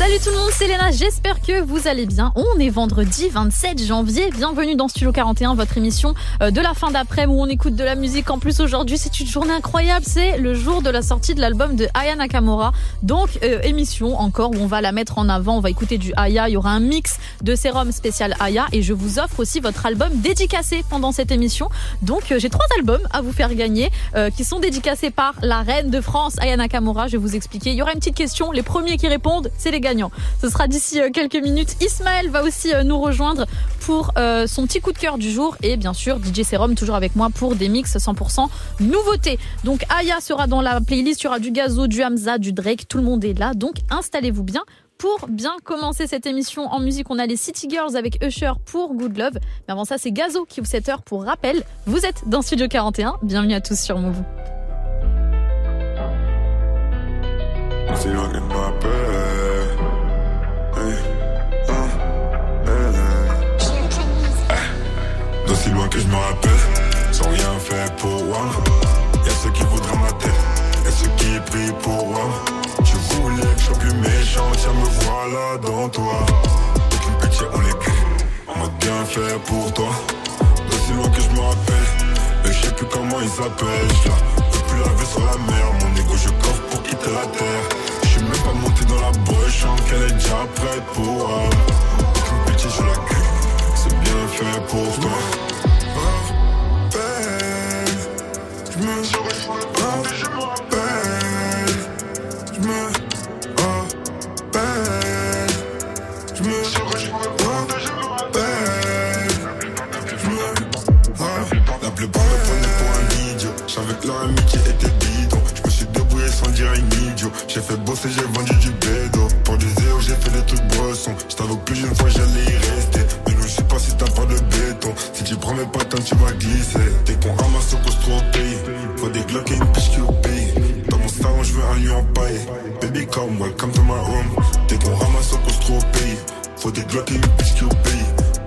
Salut tout le monde, c'est Léna, j'espère que vous allez bien. On est vendredi 27 janvier, bienvenue dans Studio 41, votre émission euh, de la fin d'après-midi où on écoute de la musique. En plus aujourd'hui c'est une journée incroyable, c'est le jour de la sortie de l'album de Aya Nakamura. Donc euh, émission encore où on va la mettre en avant, on va écouter du Aya, il y aura un mix de sérum spécial Aya et je vous offre aussi votre album dédicacé pendant cette émission. Donc euh, j'ai trois albums à vous faire gagner qui sont dédicacés par la reine de France Aya Nakamura, je vais vous expliquer. Il y aura une petite question, les premiers qui répondent c'est les gars ce sera d'ici euh, quelques minutes. Ismaël va aussi euh, nous rejoindre pour euh, son petit coup de cœur du jour et bien sûr DJ Serum toujours avec moi pour des mix 100% nouveautés. Donc Aya sera dans la playlist, il y aura du Gazo, du Hamza, du Drake, tout le monde est là. Donc installez-vous bien pour bien commencer cette émission en musique, on a les City Girls avec Usher pour Good Love. Mais avant ça, c'est Gazo qui ouvre cette heure pour rappel. Vous êtes dans Studio 41. Bienvenue à tous sur Move. D'aussi loin que je me rappelle, sans rien fait pour moi. Y'a ceux qui voudraient ma tête, y'a ceux qui prient pour moi. Je voulais que je sois plus méchant, tiens me voilà dans toi. Avec une pitié on les on m'a bien fait pour toi. D'aussi loin que je me rappelle, mais je sais plus comment il s'appelle. Je plus laver sur la mer, mon ego je coffre pour quitter la terre. Je suis même pas monté dans la broche, qu'elle est déjà prête pour moi. Avec une pitié je la cul, fait pour toi. Rappelle, je me rappelle, je me rappelle, je me prenaient pour un j'avais leur amitié était bidon. Je me suis débrouillé sans dire un. J'ai fait bosser, j'ai vendu du bédo. Pour du zéro, j'ai fait des trucs brossons. Je t'avoue plus d'une fois j'allais Si tu prends mes patins, tu vas glisser. Dès qu'on ramasse au costaud au pays, faut des glocks et une piche qui. Dans mon salon, je veux un lion empaillé. Baby, come, welcome to my home. Dès qu'on ramasse au pays, faut des glocks et une piche qui.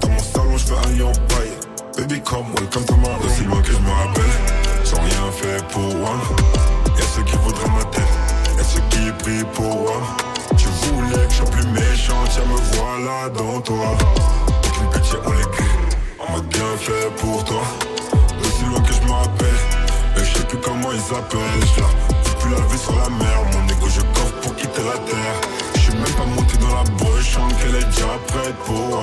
Dans mon salon, je veux un lion empaillé. Baby, come, welcome to my home. Aussi loin que je me rappelle, sans rien fait pour moi. Y'a ceux qui voudraient ma tête, y'a ceux qui prient pour moi. Tu voulais que je sois plus méchant, tiens me voilà dans toi. Avec une pitié on cul, on m'a bien fait pour toi. Aussi loin que je me rappelle, mais je sais plus comment ils s'appellent. Je veux plus la vie sur la mer, mon ego je coffre pour quitter la terre. Je suis même pas monté dans la broche, qu'elle est déjà prête pour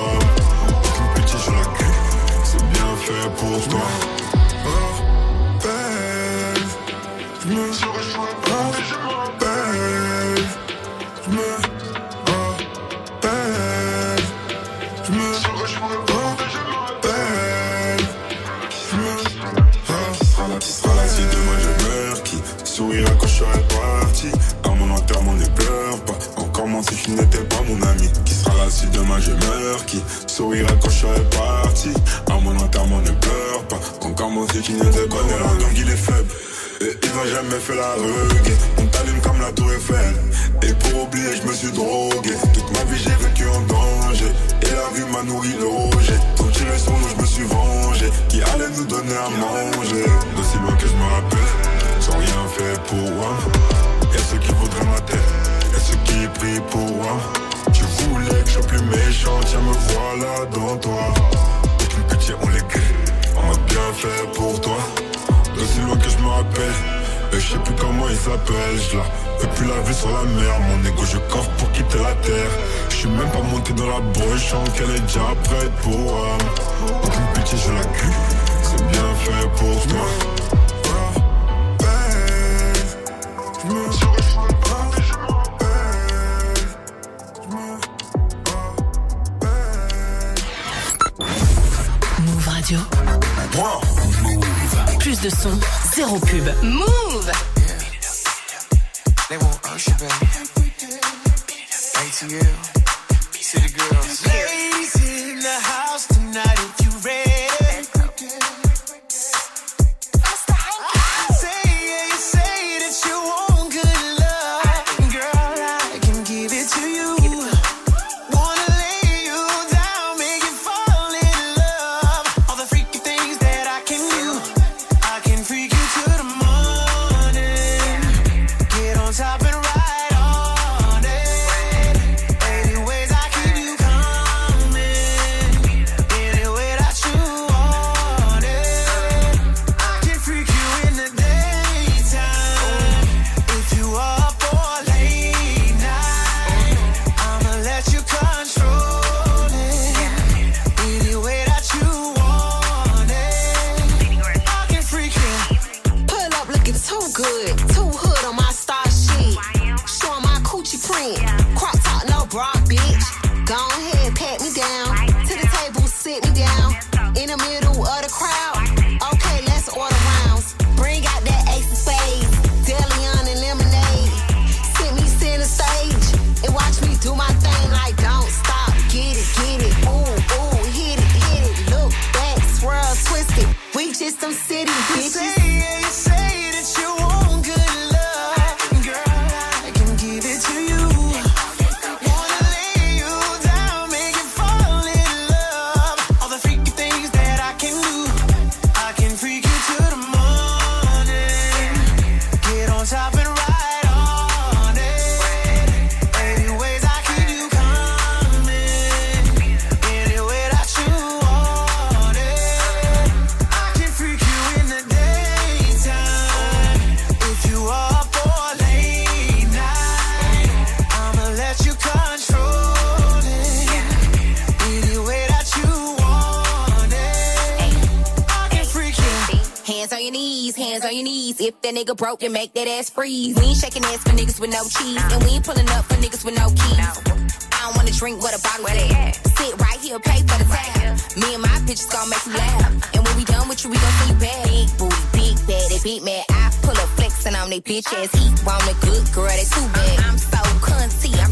nigga broke, then make that ass freeze. We ain't shaking ass for niggas with no cheese. And we ain't pulling up for niggas with no keys. I don't wanna drink what a bottle at. Sit right here, pay for the tab. Me and my bitches gon' make you laugh. And when we done with you, we gon' see you back. Big booty, big bad, they big mad. I pull up flexing on they bitch ass. Want a good girl, they too bad. I'm so cunty, I'm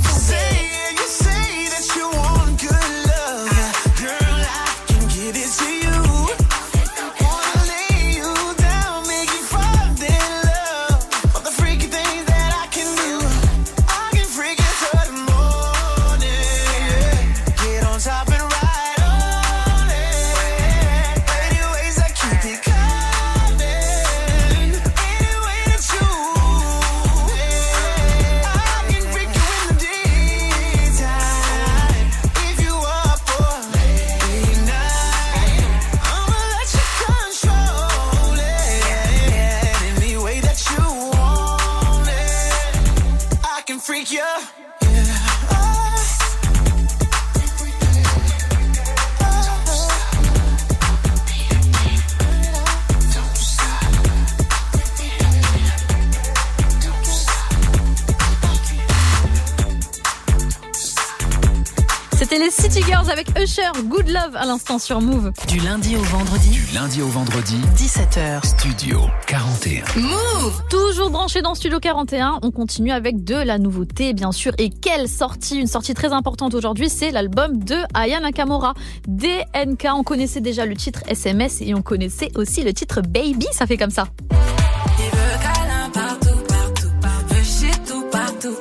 Avec Usher, Good Love à l'instant sur Move. Du lundi au vendredi, Du lundi au vendredi, 17h. Studio 41. Move Toujours branché dans Studio 41, on continue avec de la nouveauté bien sûr. Et quelle sortie Une sortie très importante aujourd'hui, c'est l'album de Aya Nakamura, DNK. On connaissait déjà le titre SMS et on connaissait aussi le titre Baby, ça fait comme ça. Il veut câlin partout, partout, partout. Veut shit tout, partout,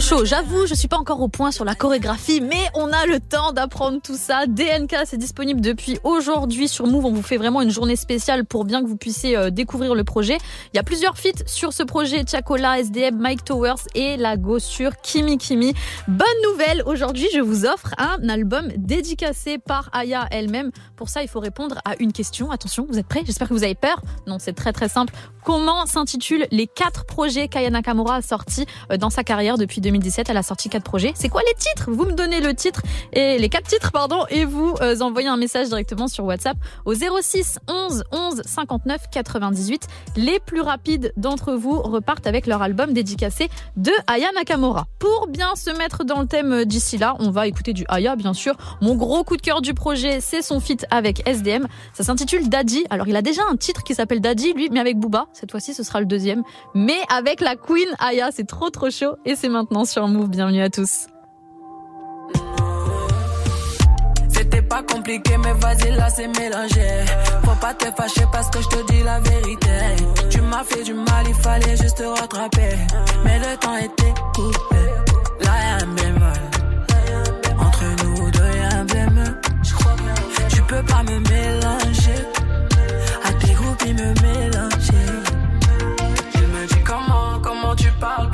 Chaud, j'avoue, je suis pas encore au point sur la chorégraphie, mais on a le temps d'apprendre tout ça. DNK, c'est disponible depuis aujourd'hui sur Move. On vous fait vraiment une journée spéciale pour bien que vous puissiez euh, découvrir le projet. Il y a plusieurs feats sur ce projet. Chacola, SDM, Mike Towers et la sur Kimi Kimi. Bonne nouvelle, aujourd'hui, je vous offre un album dédicacé par Aya elle-même. Pour ça, il faut répondre à une question. Attention, vous êtes prêts? J'espère que vous avez peur. Non, c'est très très simple. Comment s'intitulent les quatre projets qu'Aya Nakamura a sortis euh, dans sa carrière depuis 2017 Elle a sorti quatre projets. C'est quoi les titres? Vous me donnez le titre et les quatre titres, pardon, et vous euh, envoyez un message directement sur WhatsApp au 06 11 11 59 98. Les plus rapides d'entre vous repartent avec leur album dédicacé de Aya Nakamura. Pour bien se mettre dans le thème euh, d'ici là, on va écouter du Aya, bien sûr. Mon gros coup de cœur du projet, c'est son feat avec SDM. Ça s'intitule Daddy. Alors, il a déjà un titre qui s'appelle Daddy, lui, mais avec Booba. Cette fois-ci, ce sera le deuxième. Mais avec la Queen Aya, c'est trop trop chaud. Et c'est maintenant sur Move. Bienvenue à tous. C'était pas compliqué, mais vas-y, là, c'est mélangé. Faut pas te fâcher parce que je te dis la vérité. Tu m'as fait du mal, il fallait juste te rattraper. Mais le temps était coupé. Là, y'a un bémol. Entre nous deux, y'a un bémol. Tu peux pas me mélanger. À tes groupies, me mélanger. Je me dis comment, comment tu parles,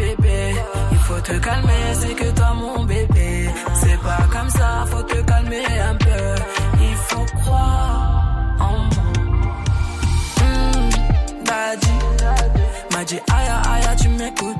calmer, c'est que toi, mon bébé. C'est pas comme ça, faut te calmer un peu. Il faut croire en moi. Hmm, daddy, m'a dit aïe aïe, tu m'écoutes.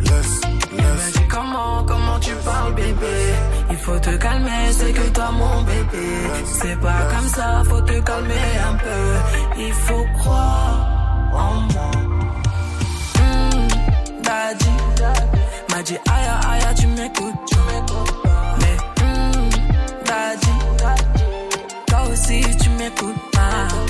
Laisse, laisse. dis comment, comment tu parles bébé. Il faut te calmer, c'est que toi mon bébé. C'est pas comme ça, faut te calmer un peu. Il faut croire en moi. Mmh, Daddy. M'a dit aïe aïe tu m'écoutes Mais mmh, Daddy. Toi aussi tu m'écoutes pas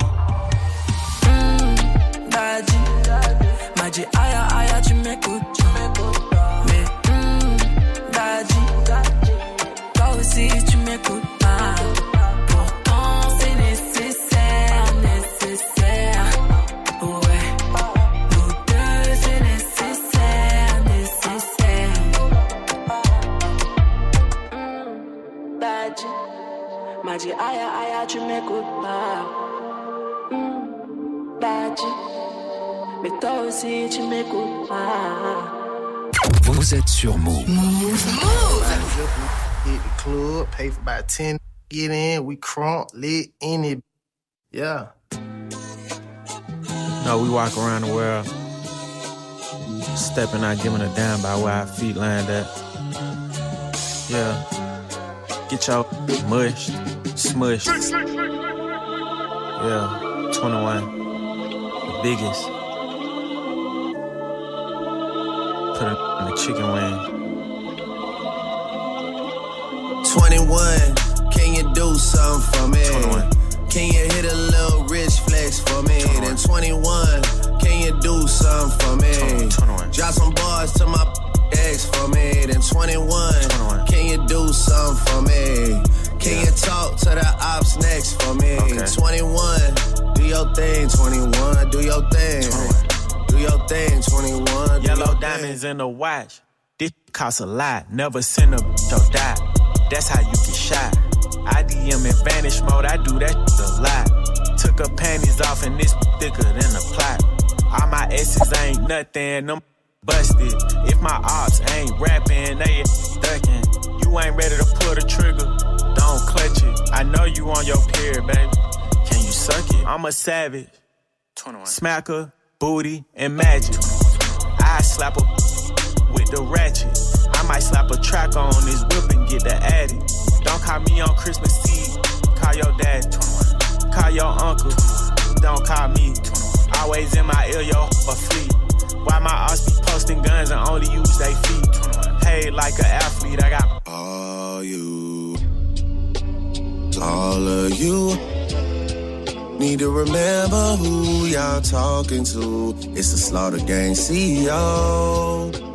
dit aïe aïe tu m'écoutes about 10, get in, we crunk, lit, in it. Yeah. No, we walk around the world, stepping out, giving a damn by where our feet land at. Yeah. Get y'all mushed, smushed. Yeah, 21. The biggest. Put it in the chicken wing. 21, can you do something for me? 21. Can you hit a little rich flex for me? Then 21, can you do something for me? 21. Drop some bars to my ex for me. Then 21, 21. can you do something for me? Can you talk to the ops next for me? Okay. 21, do your thing. 21, do your thing. 21. Do your thing. 21. Yellow diamonds in the watch. This costs a lot. Never send a or die. That's how you get shot. I DM in vanish mode. I do that a lot. Took her panties off and it's thicker than a plot. All my S's ain't nothing. Them busted. If my ops ain't rapping, they ducking. You ain't ready to pull the trigger. Don't clutch it. I know you on your period, baby. Can you suck it? I'm a savage. 21. Smacker, booty, and magic. I slap her with the ratchet. I might slap a track on this whip and get the addy. Don't call me on Christmas Eve. Call your dad. Call your uncle. Don't call me. Always in my ear, yo, a fleet. Why my ass be posting guns and only use they feet? 21. Paid like an athlete. I got All you, all of you need to remember who y'all talking to. It's the Slaughter Gang CEO.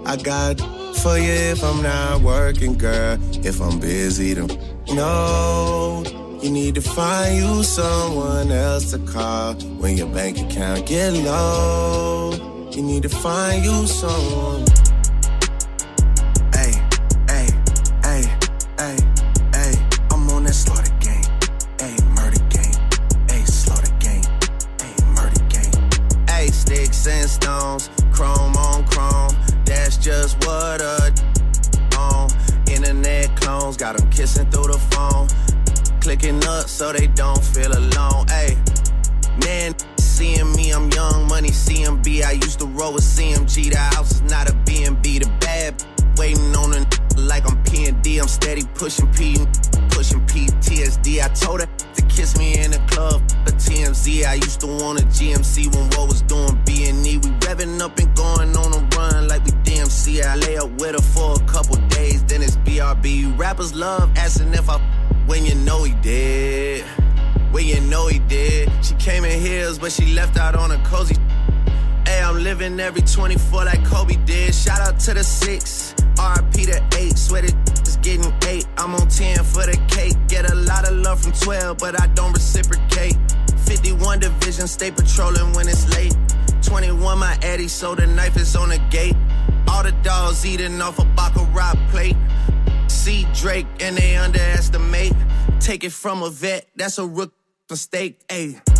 I got for you if I'm not working, girl. If I'm busy, then no. You need to find you someone else to call when your bank account get low. You need to find you someone. Stones, chrome on chrome. That's just what a on. Internet clones got them kissing through the phone. Clicking up so they don't feel alone. Hey, man, seeing me, I'm young money CMB. I used to roll with CMG. The house is not a B&B. The bad waiting on a like I'm P&D. I'm steady pushing P, pushing PTSD. I told her kiss me in the club. A TMZ, I used to want a GMC when what was doing B&E. We revving up and going on a run like we DMC. I lay up with her for a couple days, then it's BRB. Rappers love asking if I when you know he did. When you know he did. She came in heels, but she left out on a cozy. Hey, I'm living every 24 like Kobe did. Shout out to the six, RP to eight. Sweated getting eight. I'm on 10 for the cake. Get a lot of love from 12, but I don't reciprocate. 51 division, stay patrolling when it's late. 21, my Eddie, so the knife is on the gate. All the dogs eating off a Baccarat plate. See Drake and they underestimate. Take it from a vet, that's a rook mistake. Ayy.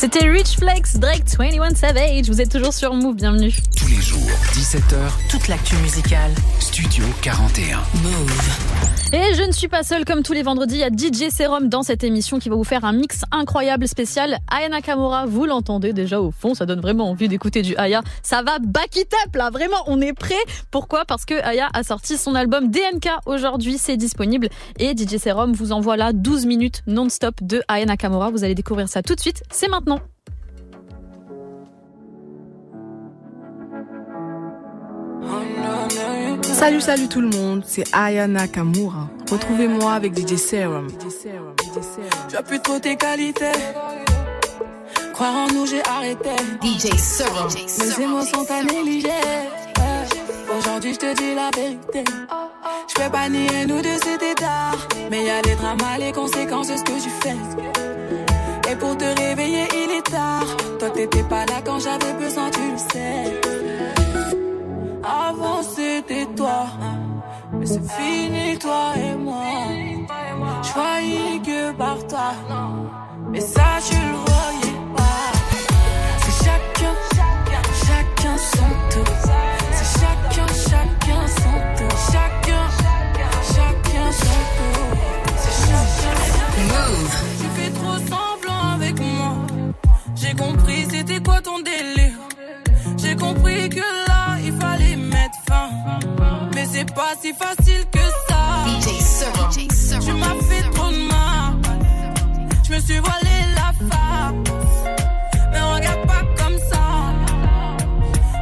C'était Rich Flex, Drake 21 Savage. Vous êtes toujours sur Move, bienvenue. Tous les jours, 17h, Toute l'actu musicale. Studio 41. Move. Et je ne suis pas seule, comme tous les vendredis, il y a DJ Serum dans cette émission qui va vous faire un mix incroyable spécial. Aya Nakamura, vous l'entendez déjà au fond, ça donne vraiment envie d'écouter du Aya. Ça va back it up là, vraiment, on est prêt. Pourquoi? Parce que Aya a sorti son album DNK aujourd'hui, c'est disponible. Et DJ Serum vous envoie là 12 minutes non-stop de Aya Nakamura. Vous allez découvrir ça tout de suite, c'est maintenant. Salut, salut tout le monde, c'est Aya Nakamura. Retrouvez-moi avec DJ Serum. Tu as plus trop tes qualités. Croire en nous, j'ai arrêté. DJ Serum. Mes émotions t'as négligé. Ouais. Aujourd'hui, je te dis la vérité. Je peux pas nier, nous deux c'était tard. Mais y a les dramas, les conséquences de ce que tu fais. Et pour te réveiller, il est tard. Toi, t'étais pas là quand j'avais besoin, tu le sais. Avant, c'était toi. Mais c'est fini, toi et moi. Je croyais que par toi. Mais ça, je le voyais pas. C'est chacun, chacun son tour. C'est chacun, chacun son tour. Chacun, chacun son tour. C'est chacun. Tu fais trop semblant avec moi. J'ai compris c'était quoi ton délire. J'ai compris que Mais c'est pas si facile que ça. Tu m'as fait trop de mal. Je me suis voilé la face. Mais regarde pas comme ça.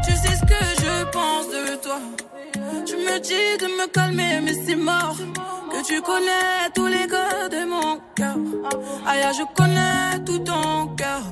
Tu sais ce que je pense de toi. Tu me dis de me calmer, mais c'est mort. Que tu connais tous les gars de mon cœur. Aïe, je connais tout ton cœur.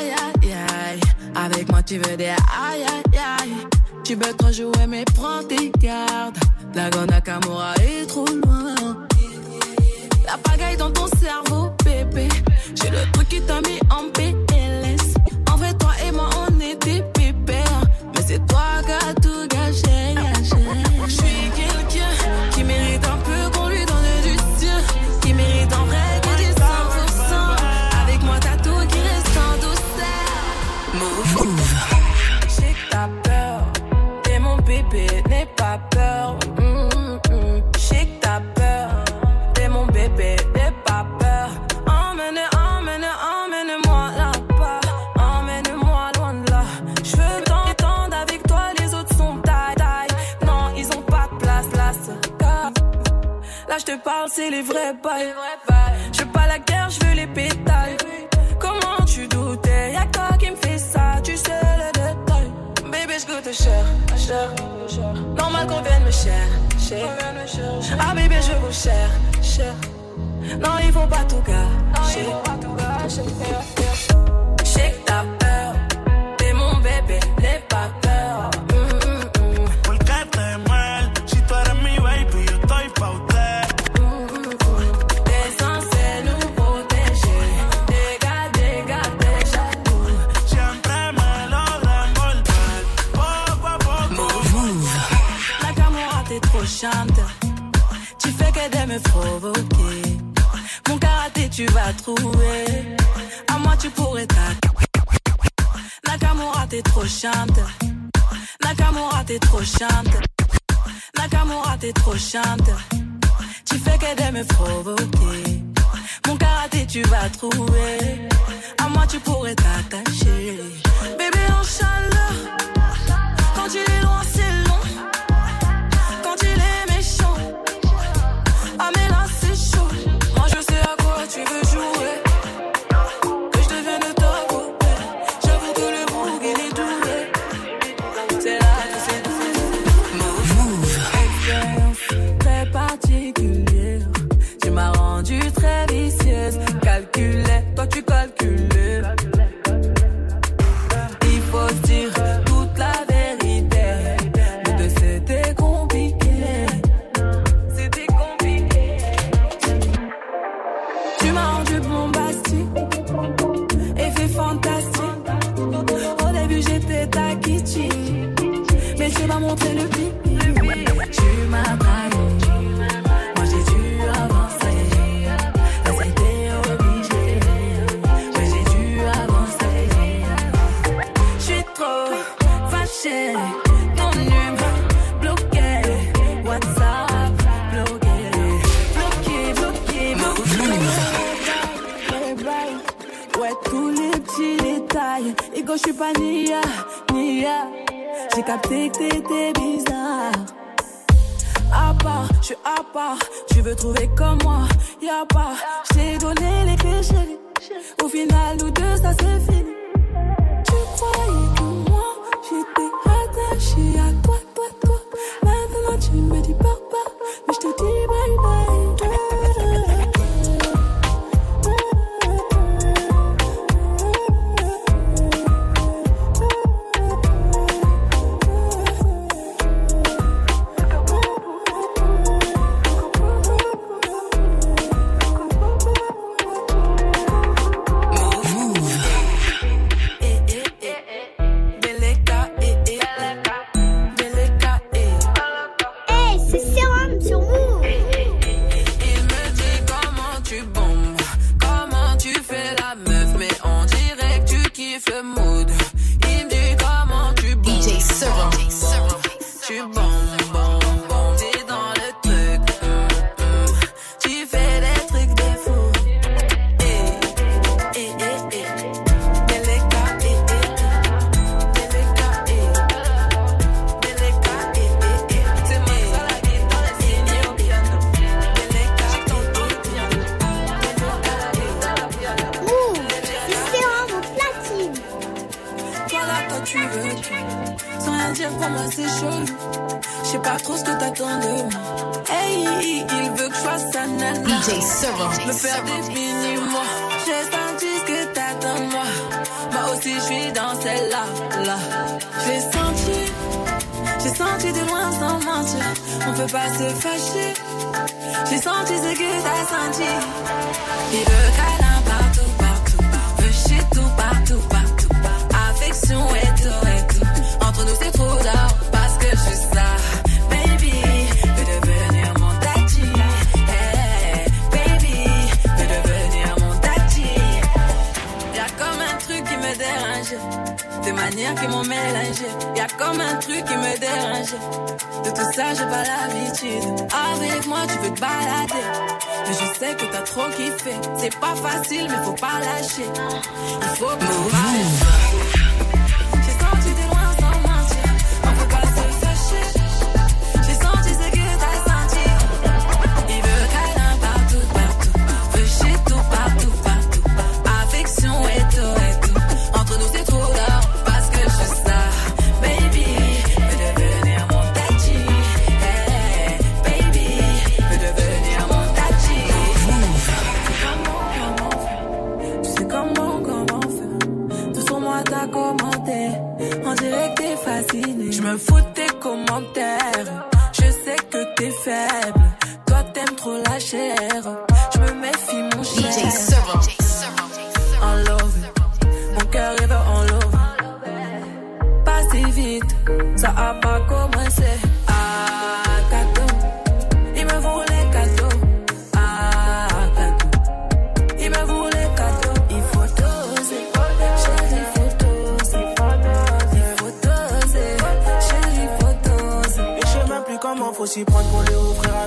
aïe aïe aïe. Avec moi tu veux des aïe aïe aïe. Tu veux trop jouer mais prends tes gardes. La Nakamura est trop loin. La pagaille dans ton cerveau, bébé. J'ai le truc qui t'a mis en paix. c'est les vrais bails. Je veux pas la guerre, je veux les pétales. Comment tu doutais, y'a toi qui me fait ça, tu sais le détail. Bébé, je goûte cher, cher. Normal qu'on vienne me cher, cher. Ah bébé, je vous cher, cher. Non, ils vont pas tout gâcher. Shake that Mon karaté, tu vas trouver. À moi, tu pourrais t'attaquer. Nakamura, t'es trop chante. Nakamura, t'es trop chante. Nakamura, t'es trop chante. Tu fais qu'elle me provoquer. Mon karaté, tu vas trouver. À moi, tu pourrais t'attacher. Bébé en chaleur. Et quand je suis pas Nia, Nia, j'ai capté que t'étais bizarre. À part, je suis à part, tu veux trouver comme moi, y'a pas. J'ai donné les clés. Au final, nous deux, ça c'est fini. Tu croyais que moi, j'étais attaché à toi, toi, toi. Maintenant, tu me dis t'es faible. Toi, t'aimes trop la chair. Je me méfie, mon cher. DJ. En love. Mon cœur est en love. Pas si vite, ça a pas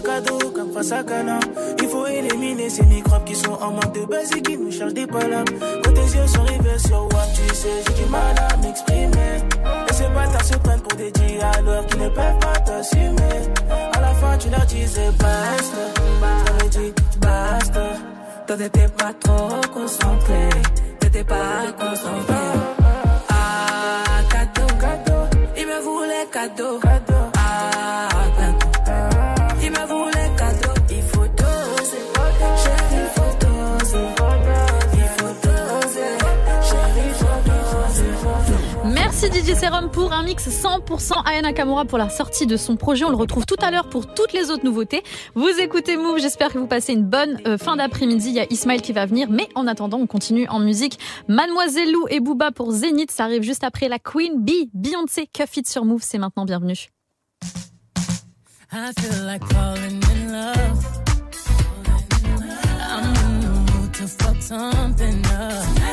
cadeau comme face à Cana. Il faut éliminer ces microbes qui sont en manque de base et qui nous cherchent des palabres. Quand tes yeux sont rivés sur WAP, tu sais, j'ai du mal à m'exprimer. Et ces bâtards se prennent pour des dialogues qui ne peuvent pas t'assumer. À la fin, tu leur disais basta. T'avais dit basta. Toi t'étais pas trop concentré, t'étais pas concentré. Ah, cadeau, cadeau, il me voulait cadeau. Ah, DJ Serum pour un mix 100% Aya Nakamura pour la sortie de son projet. On le retrouve tout à l'heure pour toutes les autres nouveautés. Vous écoutez Move, j'espère que vous passez une bonne euh, fin d'après-midi. Il y a Ismaël qui va venir, mais en attendant, on continue en musique. Mademoiselle Lou et Booba pour Zénith, ça arrive juste après la Queen Bee, Beyoncé, Cuff It sur Move, c'est maintenant bienvenue. I feel like falling in love. To fuck something up.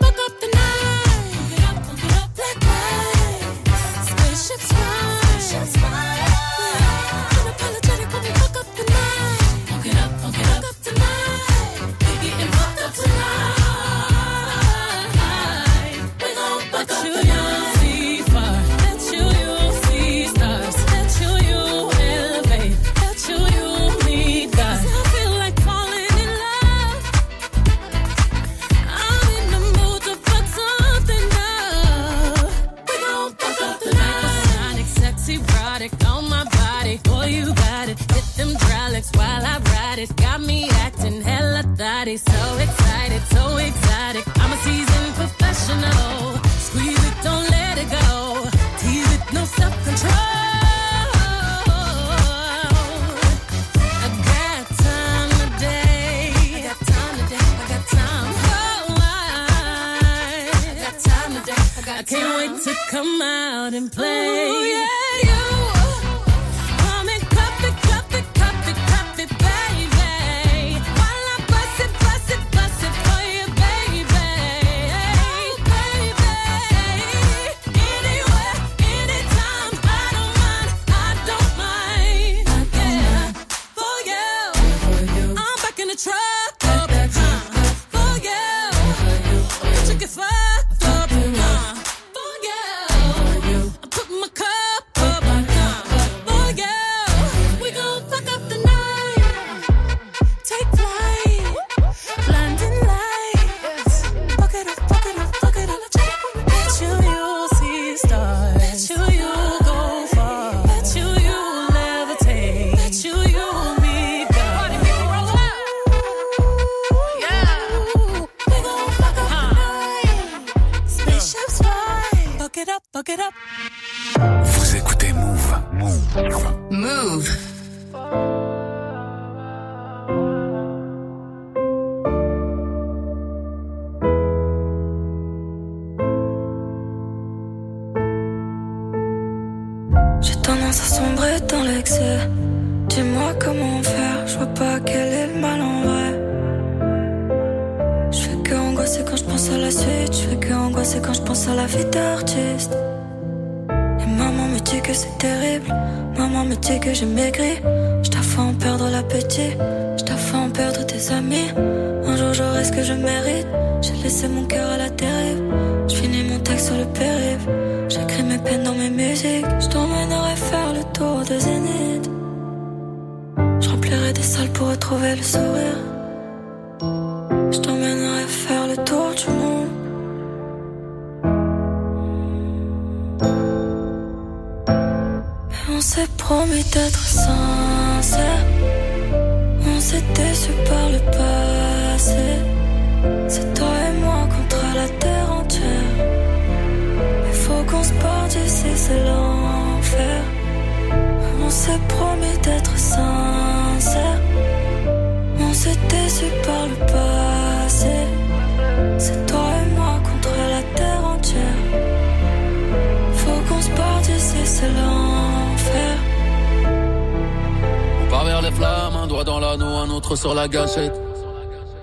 sur la gâchette.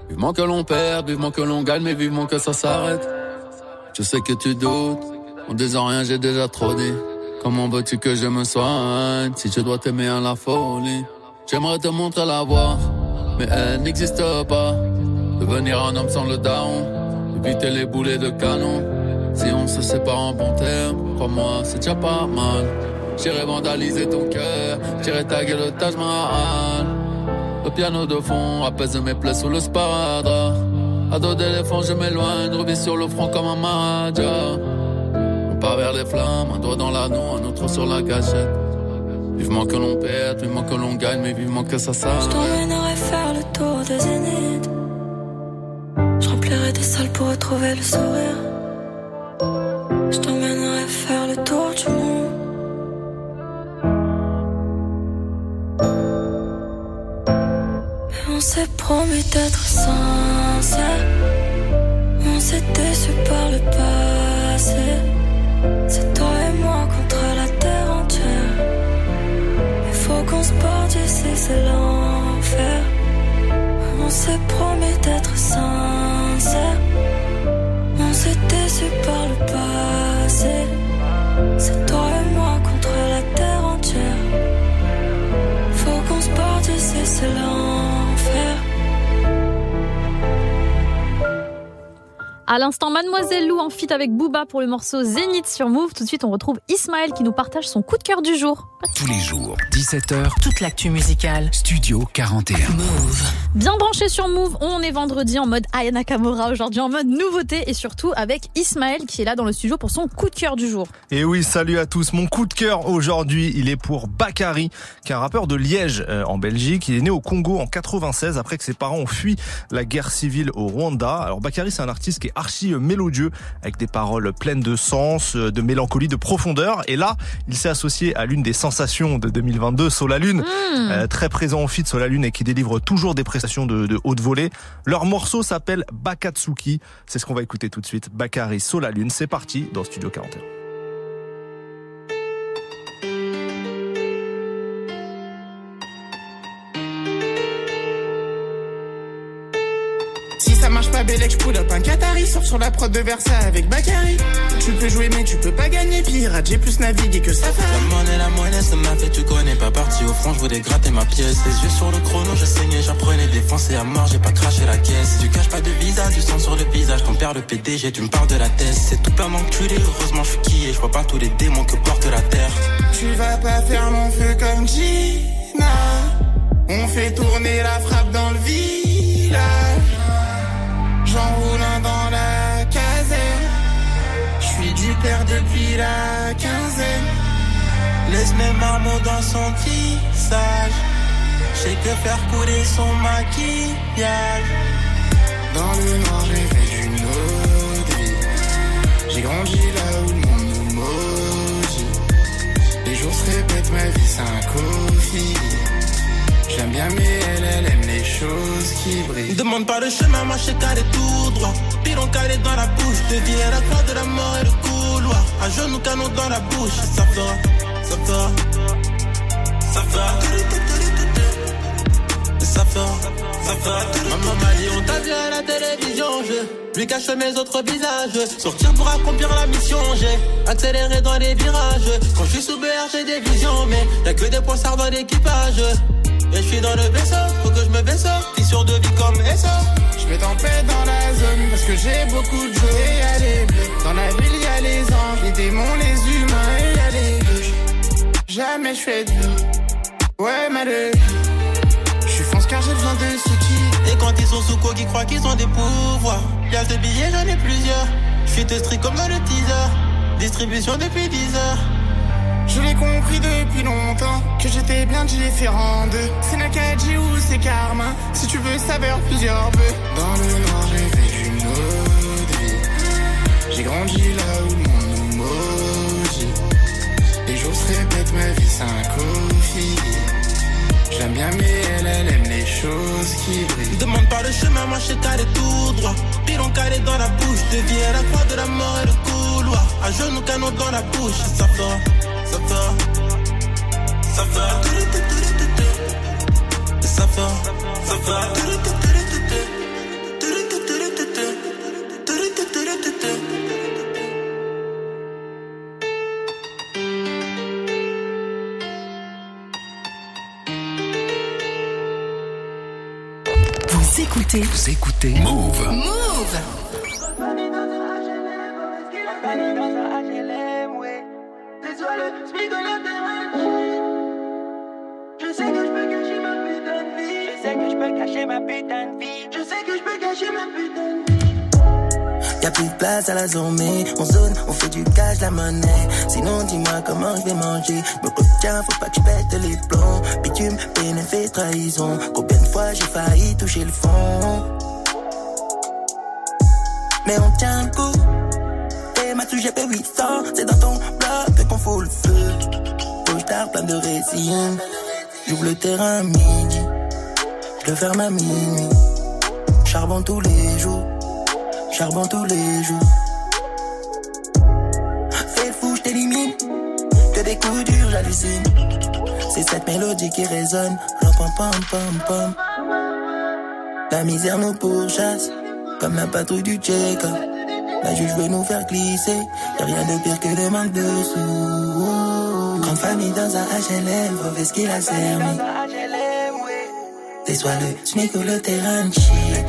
Vivement que l'on perd, vivement que l'on gagne, mais vivement que ça s'arrête. Je sais que tu doutes, en disant rien j'ai déjà trop dit. Comment veux-tu que je me soigne si je dois t'aimer à la folie? J'aimerais te montrer la voie, mais elle n'existe pas. Devenir un homme sans le daron, éviter les boulets de canon. Si on se sépare en bon terme, crois-moi, c'est déjà pas mal. J'irai vandaliser ton cœur, j'irai taguer le Taj Mahal. Le piano de fond apaise mes plaies sous le sparadrap. À dos d'éléphant, je m'éloigne, revis sur le front comme un maradja. On part vers les flammes, un doigt dans l'anneau, un autre sur la gâchette. Vivement que l'on perde, vivement que l'on gagne, mais vivement que ça Je s'arrête. t'emmènerai faire le tour de Zénith. Je remplirai des salles pour retrouver le sourire. Je t'emmènerai faire le tour on s'est promis d'être sincère. On s'est déçu par le passé. C'est toi et moi contre la terre entière. Il faut qu'on se parte d'ici, c'est l'enfer. On s'est promis d'être sincère. On s'est déçu par le passé. C'est toi et moi contre la terre entière. Faut qu'on se parte d'ici, c'est l'enfer. Yeah. À l'instant, Mademoiselle Lou en fit avec Booba pour le morceau Zénith sur Move. Tout de suite, on retrouve Ismaël qui nous partage son coup de cœur du jour. Tous les jours, 17h, Toute l'actu musicale. Studio 41. Move. Bien branché sur Move, on est vendredi en mode Aya Nakamura, aujourd'hui en mode nouveauté et surtout avec Ismaël qui est là dans le studio pour son coup de cœur du jour. Et oui, salut à tous. Mon coup de cœur aujourd'hui, il est pour Bakary, qui est un rappeur de Liège euh, en Belgique. Il est né au Congo en 96 après que ses parents ont fui la guerre civile au Rwanda. Alors Bakary, c'est un artiste qui est archi euh, mélodieux avec des paroles pleines de sens, euh, de mélancolie, de profondeur. Et là, il s'est associé à l'une des sensations de 2022, Solalune, euh, très présent au feat Solalune et qui délivre toujours des prestations de, de haute volée. Leur morceau s'appelle Bakatsuki. C'est ce qu'on va écouter tout de suite. Bakary, Solalune, c'est parti dans Studio 41. Ça marche pas, Bélec, j'pull up un Qatari. Sors sur la prod de Versa avec Bakary. Tu peux jouer, mais tu peux pas gagner. Pirate, j'ai plus navigué que ça. La monnaie, la monnaie, ça m'a fait, tu connais pas parti au front, je voulais gratter ma pièce. Les yeux sur le chrono, je saignais, j'apprenais, défoncé à mort, j'ai pas craché la caisse. Tu caches pas de visa, du sang sur le visage, ton père le PDG, tu me parles de la tête. C'est tout plein d'enculés, heureusement je suis qui et je vois pas tous les démons que porte la terre. Tu vas pas faire mon feu comme Gina. On fait tourner la frappe dans le village. Père depuis la quinzaine. Laisse mes marmots dans son tissage. J'ai que faire couler son maquillage. Dans le noir, j'ai fait d'une autre. J'ai grandi là où le monde nous maudit. Les jours se répètent, ma vie c'est un coffee. J'aime bien, mais elle, elle aime les choses qui brillent. Demande pas le chemin, moi je calé tout droit. Pilon calé dans la bouche, de vie à la croix de la mort et le couloir. À genoux, canon dans la bouche, ça fera, ça fera, ça fera. Ça fera, ça fera. Maman m'a dit, on t'a vu à la télévision, je lui cache mes autres visages. Sortir pour accomplir la mission, j'ai accéléré dans les virages. Quand je suis sous BR, j'ai des visions, mais y'a que des poissards dans l'équipage. Et je suis dans le vaisseau, faut que je me baisse. Fissure de vie comme SO. Je me tempête dans la zone parce que j'ai beaucoup de jeux et y'a les bleus. Dans la ville y'a les anges, les démons, les humains et y'a les deux. Jamais je fais de Ouais, malheureux. Je suis fonce car j'ai besoin de ce qui. Et quand ils sont sous quoi qui croient qu'ils ont des pouvoirs. Y'a de billets, j'en ai plusieurs. Je suis comme dans le teaser. Distribution depuis 10 heures. Je l'ai compris depuis longtemps que j'étais bien différent de C'est Nakadji ou c'est Karma. Si tu veux saveur, plusieurs bœufs. Dans le noir, j'ai fait d'une autre vie. J'ai grandi là où le monde nous maudit. Les jours se répètent, ma vie c'est un. J'aime bien, mais elle, elle aime les choses qui brillent. Demande pas le chemin, moi je calé tout droit. Pilon calé dans la bouche, de vie à la croix de la mort et le couloir. À genoux, canon dans la bouche, ça fera, ça fera, ça fera. Ça fera, ça fera. Vous écoutez Vous écoutez Move. Move. À la zombie. On zone, on fait du cash, la monnaie. Sinon, dis-moi comment je vais manger. Me retiens, faut pas que je pète les plombs. Bitume, bénéfice, trahison. Combien de fois j'ai failli toucher le fond? Mais on tient le coup. Et ma touche, j'ai fait 800. C'est dans ton bloc Plein de résine. J'ouvre le terrain midi. Je ferme à minuit. Charbon tous les jours. Charbon tous les jours. Fais fou, je t'élimine. Que des coups durs, j'hallucine. C'est cette mélodie qui résonne. Pam. La misère nous pourchasse. Comme la patrouille du check La juge veut nous faire glisser. Y'a rien de pire que le manque de sous. Grande famille dans un HLM. Faut ce qu'il a servi. T'es soit le SMIC ou le terrain de shit.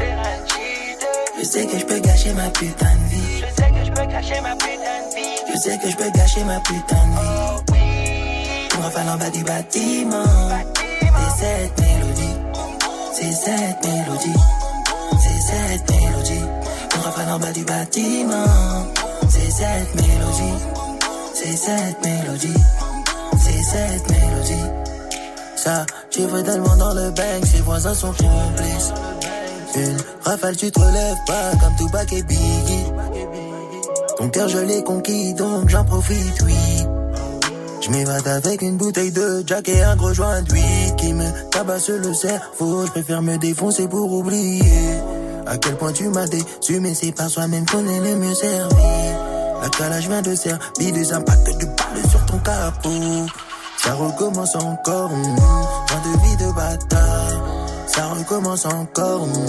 Le sais que je peux gâcher ma putain de vie. Je sais que je peux cacher ma putain de vie. Je sais que je peux gâcher ma putain de vie. On rafale en bas du bâtiment. C'est cette mélodie. C'est cette mélodie. C'est cette mélodie. On rafale en bas du bâtiment. C'est cette mélodie. C'est cette mélodie. C'est cette mélodie. Ça, tu vois tellement dans le bang, ses voisins sont complices. Une rafale, tu te relèves pas comme Tupac et Biggie. Ton cœur, je l'ai conquis, donc j'en profite, oui. Je m'évade avec une bouteille de Jack et un gros joint d'huile qui me tabasse le cerveau. Je préfère me défoncer pour oublier. À quel point tu m'as déçu, mais c'est par soi-même qu'on est le mieux servi. La calage vient de servir des impacts de balles Ça recommence encore, mm, fin de vie de bâtard. Ça recommence encore, mm,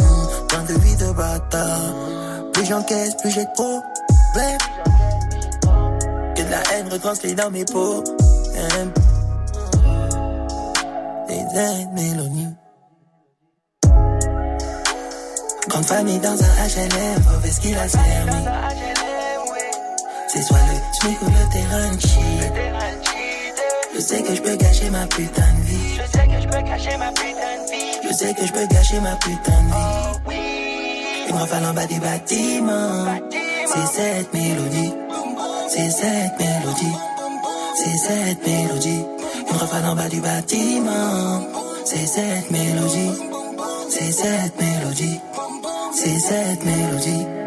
fin de vie de bâtard. Plus j'encaisse, plus j'ai de problèmes. Que de la haine retranscrit dans mes peaux. Des aides. Grande famille dans un HLM, mauvaise qu'il a servi. C'est soit le SMIC ou le terrain de shit. Je sais que je peux gâcher ma putain de vie. Je sais que je peux cacher ma putain de vie. Je sais que je peux gâcher ma putain de vie. Il me rafale en bas des bâtiments. C'est cette mélodie. C'est cette mélodie. C'est cette mélodie. Il me rafale en bas du bâtiment. C'est cette mélodie. C'est cette mélodie. C'est cette mélodie.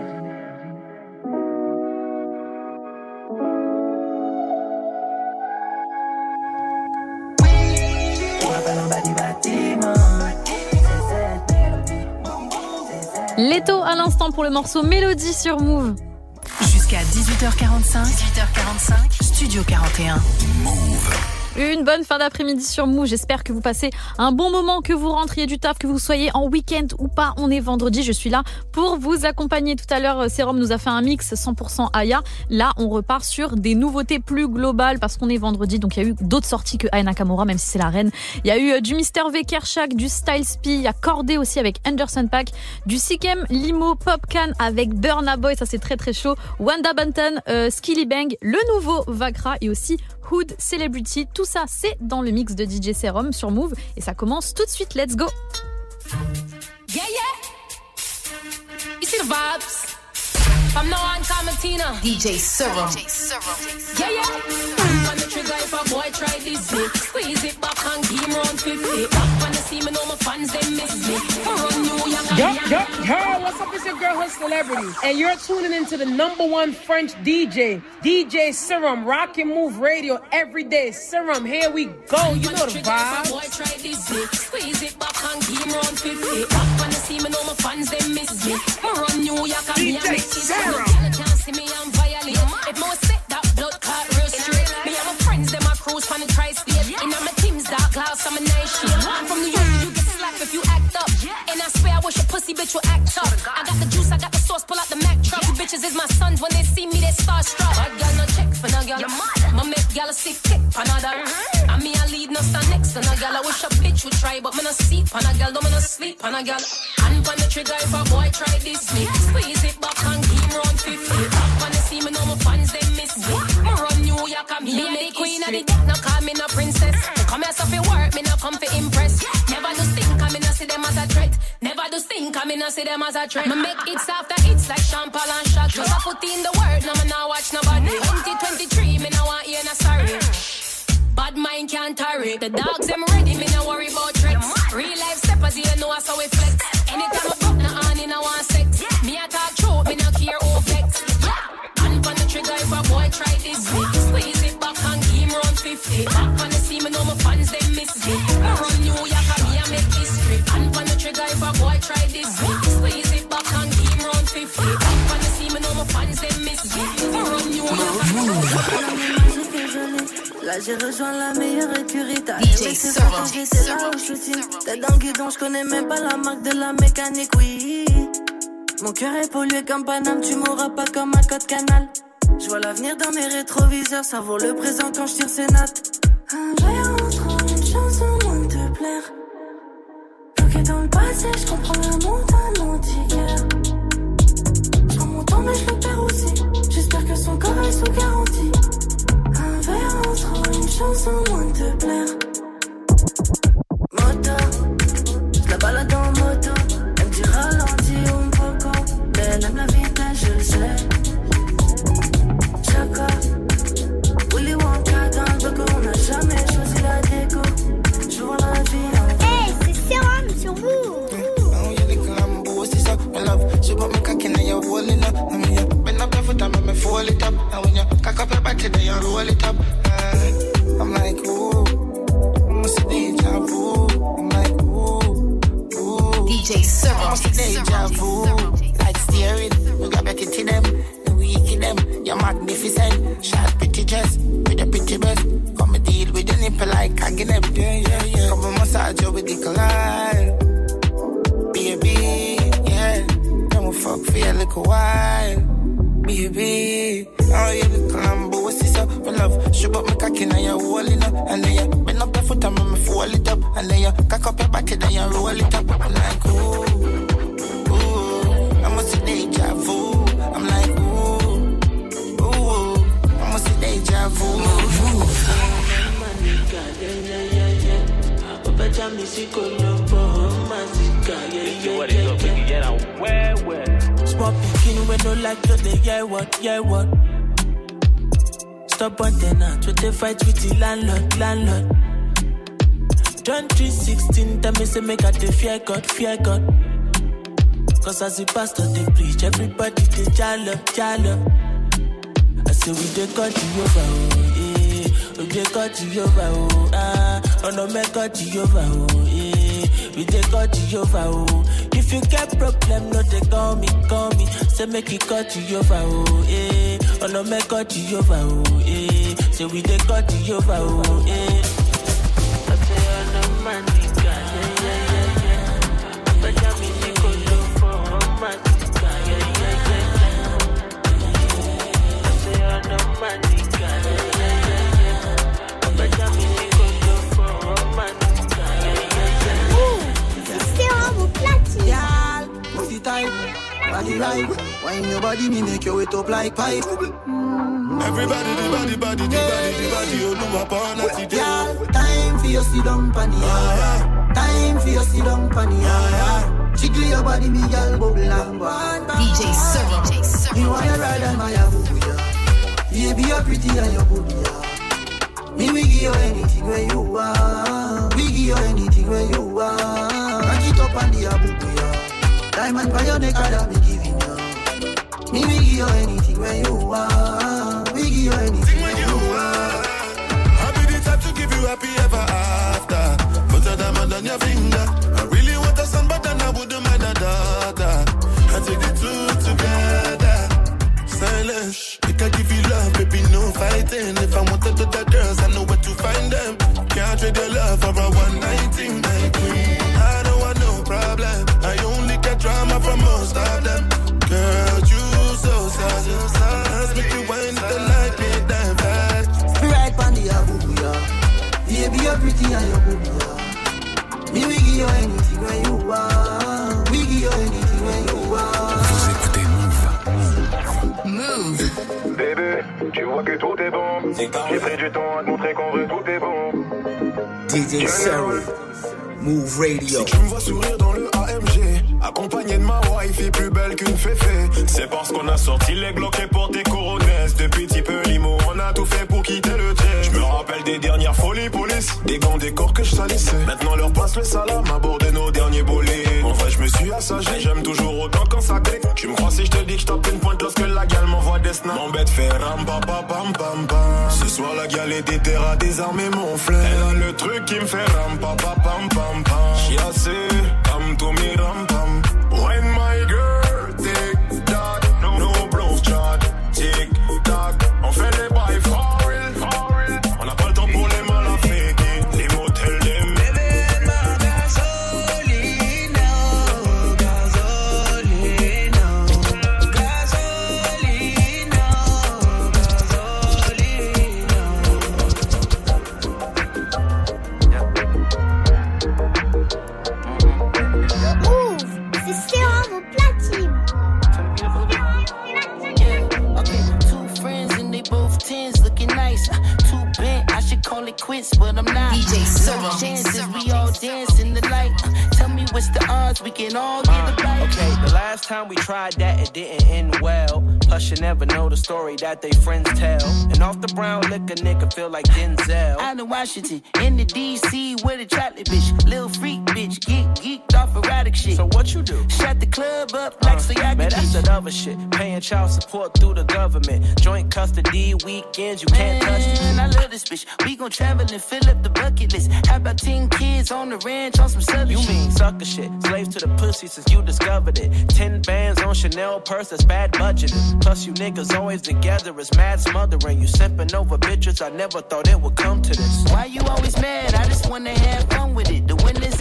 Leto à l'instant pour le morceau Mélodie sur Move. Jusqu'à 18h45, 18h45, Studio 41. Une bonne fin d'après-midi sur Move. J'espère que vous passez un bon moment, que vous rentriez du taf, que vous soyez en week-end ou pas. On est vendredi. Je suis là pour vous accompagner. Tout à l'heure, Serum nous a fait un mix 100% Aya. Là, on repart sur des nouveautés plus globales parce qu'on est vendredi. Donc, il y a eu d'autres sorties que Aya Nakamura, même si c'est la reine. Il y a eu euh, du Mister V Kershak, du Style P. Il y a Cordé aussi avec Anderson Pack, du Sikem Limo Popcan avec Burna Boy. Ça, c'est très très chaud. Wanda Banton, euh, Skilly Bang, le nouveau Vakra et aussi Hood Celebrity. Tout ça, c'est dans le mix de DJ Serum sur Move. Et ça commence tout de suite. Let's go! Yeah, yeah. You see the vibes? On, Tina. DJ Serum. Yeah, yeah. On the trigger if a boy try this it. Squeeze it back and him round 50. Back when they see me, know my fans, they miss me. Run New York Yo, yo, yo, what's up? It's your girl, Hood Celebrity. And you're tuning into the number one French DJ, DJ Serum, Rock and Move Radio every day. Serum, here we go. You know the vibe. Boy, try this it. Squeeze it back and him round 50. Back when they see me, know my fans, they miss me. Run New York and me, I make this Sarah. can't see me, I'm violent. If more cruise on the tri-state. In my team's dark clouds, I'm a nation. I'm from New York, you get slapped if you act up. And I swear I wish a pussy bitch would act up. I got the juice, I got the sauce, pull out the Mac truck. You bitches is my sons, when they see me, they starstruck. Bad girl, no check for no girl. My make girl a sick kick for another. And me, I lead no stand next to no girl. I wish a bitch would try, but me no see on a girl, don't me no sleep on a girl. And on the trigger if a boy try this me. Squeeze it back and him round 50. Back when they see me, know my York and me, me the queen of the deck, no call me no princess. Come here, so fi work, me no come for impress. Never do stink, I me no see them as a threat. Never do stink, I me no see them as a threat. Me make hits after hits like Sean Paul and Shaq. Just a put in the word, no me no watch nobody. 2023, me no want hear no sorry. Bad mind can't tarry. The dogs them ready, me no worry about threats. Real life steppers, you know how we flex. Anytime I pop no on in, I want sex. Me I talk truth, me no care who vex. Try this me. Squeeze it back and give him round 50. Back when they see me, know my fans, they miss me. I run New York and me, I make history. And on the trigger if a boy try this me. Squeeze it back and give him round 50. Back when they see me, know my fans, they miss me. I run New York Là j'ai rejoint la meilleure écurie T'as aimé ces Serum. photos, j'étais là où je suis T'es dans le guidon, je connais même pas la marque de la mécanique, oui Mon cœur est pollué comme Paname, tu mourras pas comme un code canal je vois l'avenir dans mes rétroviseurs, ça vaut le présent quand je tire ces nattes. Un verre entre une chanson moins te plaire. Bloqué dans le passé, je comprends l'amour d'un antiquaire. Je prends mon temps, mais je le perds aussi. J'espère que son corps est sous garantie. Un verre entre une chanson moins te plaire. Moto, je la balade en moto. Elle me dit ralenti, on peut Elle aime la vitesse, je sais. Cocky now you're up. And when you bend up your foot and make me fold it up. And when you cock up your body, then you roll it up. Uh, I'm like, ooh, I must see deja vu. I'm like, ooh, ooh. DJ Serum. I must see deja vu. Like steering, we got better to them. The weak in them, you're magnificent. Shot pretty dress with a pretty breast. Come and deal with the nipple like I get them. Yeah, yeah, yeah. Come and massage you with the collide. Baby, yeah. Then we fuck for a little while. Baby, oh, you look lambo, what's this up? My love, shoot up my cocky, now you're holding up. And then you bend up your foot and me fold it up. And then you cock up your body, then you roll it up. I'm like, ooh, ooh, I must deja vu. I'm like, ooh, ooh, I must deja vu. Small pikin we no like to dey hear what, hear what. Stop on tenant, we dey fight with the landlord, landlord. John 3:16, tell me say make I dey fear God, fear God. Cause as the pastor dey preach, everybody dey jalo, jalo. I say we dey God Jehovah, oh, eh. We dey God Jehovah, oh, ah. Oh no, make God Jehovah, oh, eh. We dey God Jehovah, oh. If you get problem, no dey call me, call me. Say make you God Jehovah, oh, eh. Oh no, make God Jehovah, oh, eh. Say we dey God Jehovah, oh, eh. Body right. Wine your body, me make your wet up like pipe. Mm. Everybody, the body, body, the body, the body, you know my partner today. Girl, time for your sit down panny, yeah, yeah. Time for your sit down panny, yeah, yeah. Jiggle your body, me girl, bubble and go. DJ Serum. DJ Serum. Me wanna ride on my Abubu, yeah. Baby, you're pretty and you're good, yeah. Me, we give you anything where you want. We give you anything where you want. Rock it up on the Abubu, yeah. Diamond by your neck, that me giving you. Me, we give you anything where you want. We give you anything where you want. I'll be the type to give you happy ever after. Put a diamond on your finger. I really want a but I wouldn't mind a daughter. I take the two together. Can give you love, baby, no fighting. If I wanted to the girls, I know where to find them. Can't trade your love for a you're pretty and you're good, yeah. Me, we give you anything where you want. We give you anything where you want. Vous écoutez Move. Move. Bébé, tu vois que tout est bon. J'ai pris du temps à te montrer qu'en vrai tout est bon. DJ Sarah, Move Radio. Si tu me vois sourire dans le AMG, accompagné de ma wife plus belle qu'une féfé. C'est parce qu'on a sorti les glocks et porté coronesse. Depuis petit peu limo, on a tout fait pour quitter le jet. Je me rappelle des dernières folies police, des gants, des corps que je salissais. Maintenant leur passe le salam à bord de nos derniers bolets. En vrai, je me suis assagé, j'aime toujours autant quand ça clique. Tu me crois si je te dis que je tape une pointe lorsque la gale m'envoie des snaps. M'embête fait ram pa pa pam pam pam. Ce soir la gale est déterre à désarmer mon flair. Elle a le truc qui me fait ram pa pam pam pam. J'y assez, tam to me pam. DJ Serum. Chances we all dance in the light. Tell me what's the odds we can all get a bite. Okay, the last time we tried that, it didn't end well. Plus, you never know the story that they friends tell. And off the brown liquor, nigga feel like Denzel. Out in Washington, in the DC with a chocolate bitch. Little freak bitch, geek, geeked off erratic shit. So what you do? Shut the club up uh, like so y'all Man, that's that other shit. Paying child support through the government. Joint custody weekends, you can't touch it. Man, I love this bitch. We gon' travel and fill up the bucket list. How about 10 kids on the ranch on some southern You shit? mean sucker shit. Slaves to the pussy since you discovered it. Ten bands on Chanel purse, that's bad budgeting. Plus, you niggas always together, it's mad smothering. You simping over bitches, I never thought it would come to this. Why you always mad? I just wanna have fun with it. The winters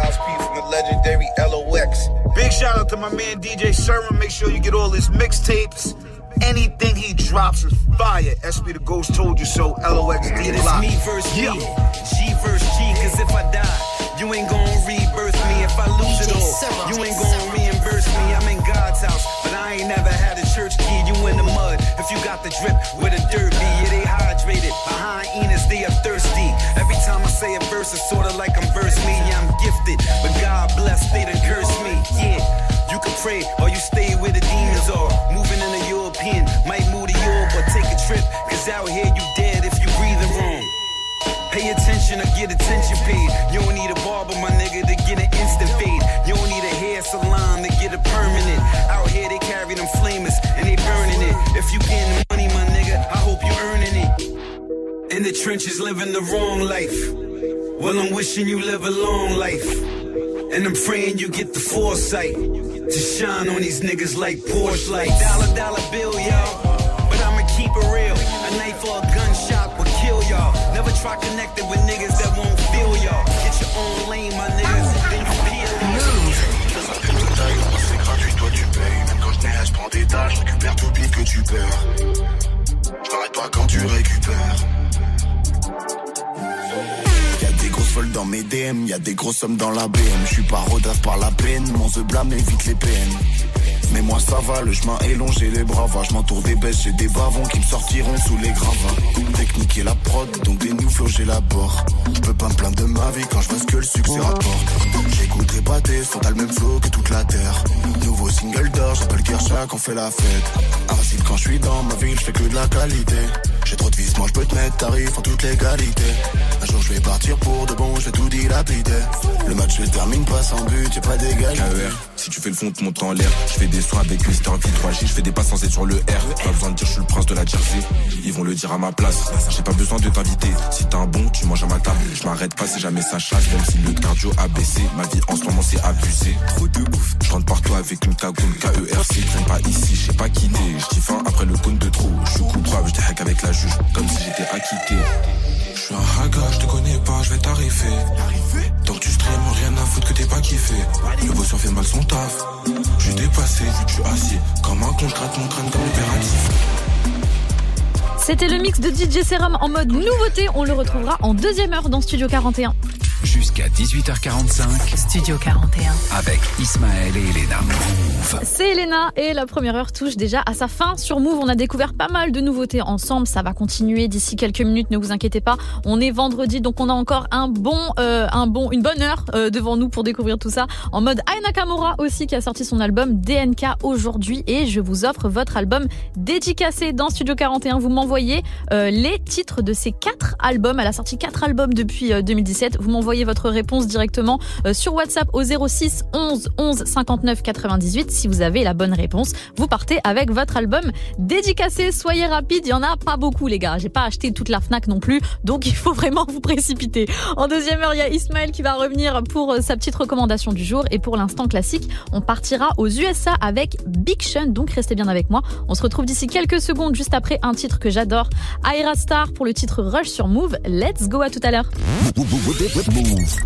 Styles P from the legendary LOX. Big shout out to my man DJ Sherman. Make sure you get all his mixtapes. Anything he drops is fire. SB the Ghost told you so. LOX D It is Block. me versus Yeah. me, G versus G. Cause if I die, you ain't gon' rebirth me. If I lose it all, you ain't gon' reimburse me. I'm in God's house, but I ain't never had a church key. You in the mud. If you got the drip with a dirt be, yeah, they hydrated. Behind hyenas, they are thirsty. Every time I say a verse, it's sorta like I'm verse me. Yeah, I'm gifted, but God bless, they done curse me. Yeah. You can pray or you stay where the demons are. Moving in a European, might move to Europe or take a trip. Cause out here you dead if you breathing wrong. Pay attention or get attention paid. You don't need a barber, my nigga, to get an instant fade. You don't need a hair salon to get a permanent. Out here they carry them flamers and they burning it. If you getting the trenches, living the wrong life. Well, I'm wishing you live a long life. And I'm praying you get the foresight to shine on these niggas like Porsche lights. Dollar, dollar bill, y'all. But I'ma keep it real. A knife or a gunshot will kill y'all. Never try connecting with niggas that won't feel y'all. Get your own lane, my niggas. Then you peel C'est gratuit, toi tu payes. Même quand je n'ai prends des tout pire que tu perds. Pas quand tu récupères. Dans mes DM, y'a des grosses sommes dans la BM. Je suis pas rodaf par la peine, mon The blâme évite les peines. Mais moi ça va, le chemin est long, j'ai les bras va. Je m'entoure des bêtes, j'ai des bavons qui me sortiront sous les gravats. Technique et la prod, donc des j'ai la porte. Je peux pas me plaindre de ma vie quand je vois ce que le succès rapporte. J'écouterai pas tes sons, t'as le même flow que toute la terre. Nouveau single d'or, j'appelle Kershak, on fait la fête. Invisible quand je suis dans ma ville, je fais que de la qualité. J'ai trop de vis, moi je peux te mettre tarif en toute légalité. Un jour je vais partir pour de bon, je vais tout dilapider. Le match se termine pas sans but, y'a pas d'égalité. KER, si tu fais le fond, te monte en l'air. Je fais des soins avec Mister V3J, je fais des passes être sur le R. Pas besoin de dire je suis le prince de la Jersey. Ils vont le dire à ma place. J'ai pas besoin de t'inviter. Si t'es un bon, tu manges à ma table. Je m'arrête pas si jamais ça chasse, même si le cardio a baissé. Ma vie en ce moment c'est abusé. Trop de ouf. Je rentre partout avec une cagoule KERC. Traîne pas ici, je sais pas quitter. Je dis fin après le compte de trop. Je suis coupable, je avec la juge. Comme si j'étais acquitté. Je suis un haga, je te connais pas, je vais t'arriver. Tant que tu stream, rien à foutre que t'es pas kiffé. Le boss fait mal son taf. Je suis dépassé, je suis assis. Comme un con, je gratte mon crâne comme l'impératif. C'était le mix de DJ Serum en mode nouveauté. On le retrouvera en deuxième heure dans Studio 41. Jusqu'à 18h45. Studio 41. Avec Ismaël et Elena. Move. C'est Elena et la première heure touche déjà à sa fin sur Move. On a découvert pas mal de nouveautés ensemble. Ça va continuer d'ici quelques minutes. Ne vous inquiétez pas. On est vendredi, donc on a encore un bon, euh, un bon, une bonne heure euh, devant nous pour découvrir tout ça. En mode Aya Nakamura aussi qui a sorti son album DNK aujourd'hui et je vous offre votre album dédicacé dans Studio 41. Vous m'envoyez euh, les titres de ces quatre albums. Elle a sorti quatre albums depuis euh, 2017. Vous m'envoyez votre réponse directement euh, sur WhatsApp au 06 11 11 59 98. Si vous avez la bonne réponse, vous partez avec votre album dédicacé. Soyez rapide, il y en a pas beaucoup les gars. J'ai pas acheté toute la Fnac non plus, donc il faut vraiment vous précipiter. En deuxième heure, il y a Ismaël qui va revenir pour euh, sa petite recommandation du jour et pour l'instant classique, on partira aux USA avec Big Sean. Donc restez bien avec moi. On se retrouve d'ici quelques secondes juste après un titre que j'adore, Aira Star pour le titre Rush sur Move. Let's go à tout à l'heure. Move.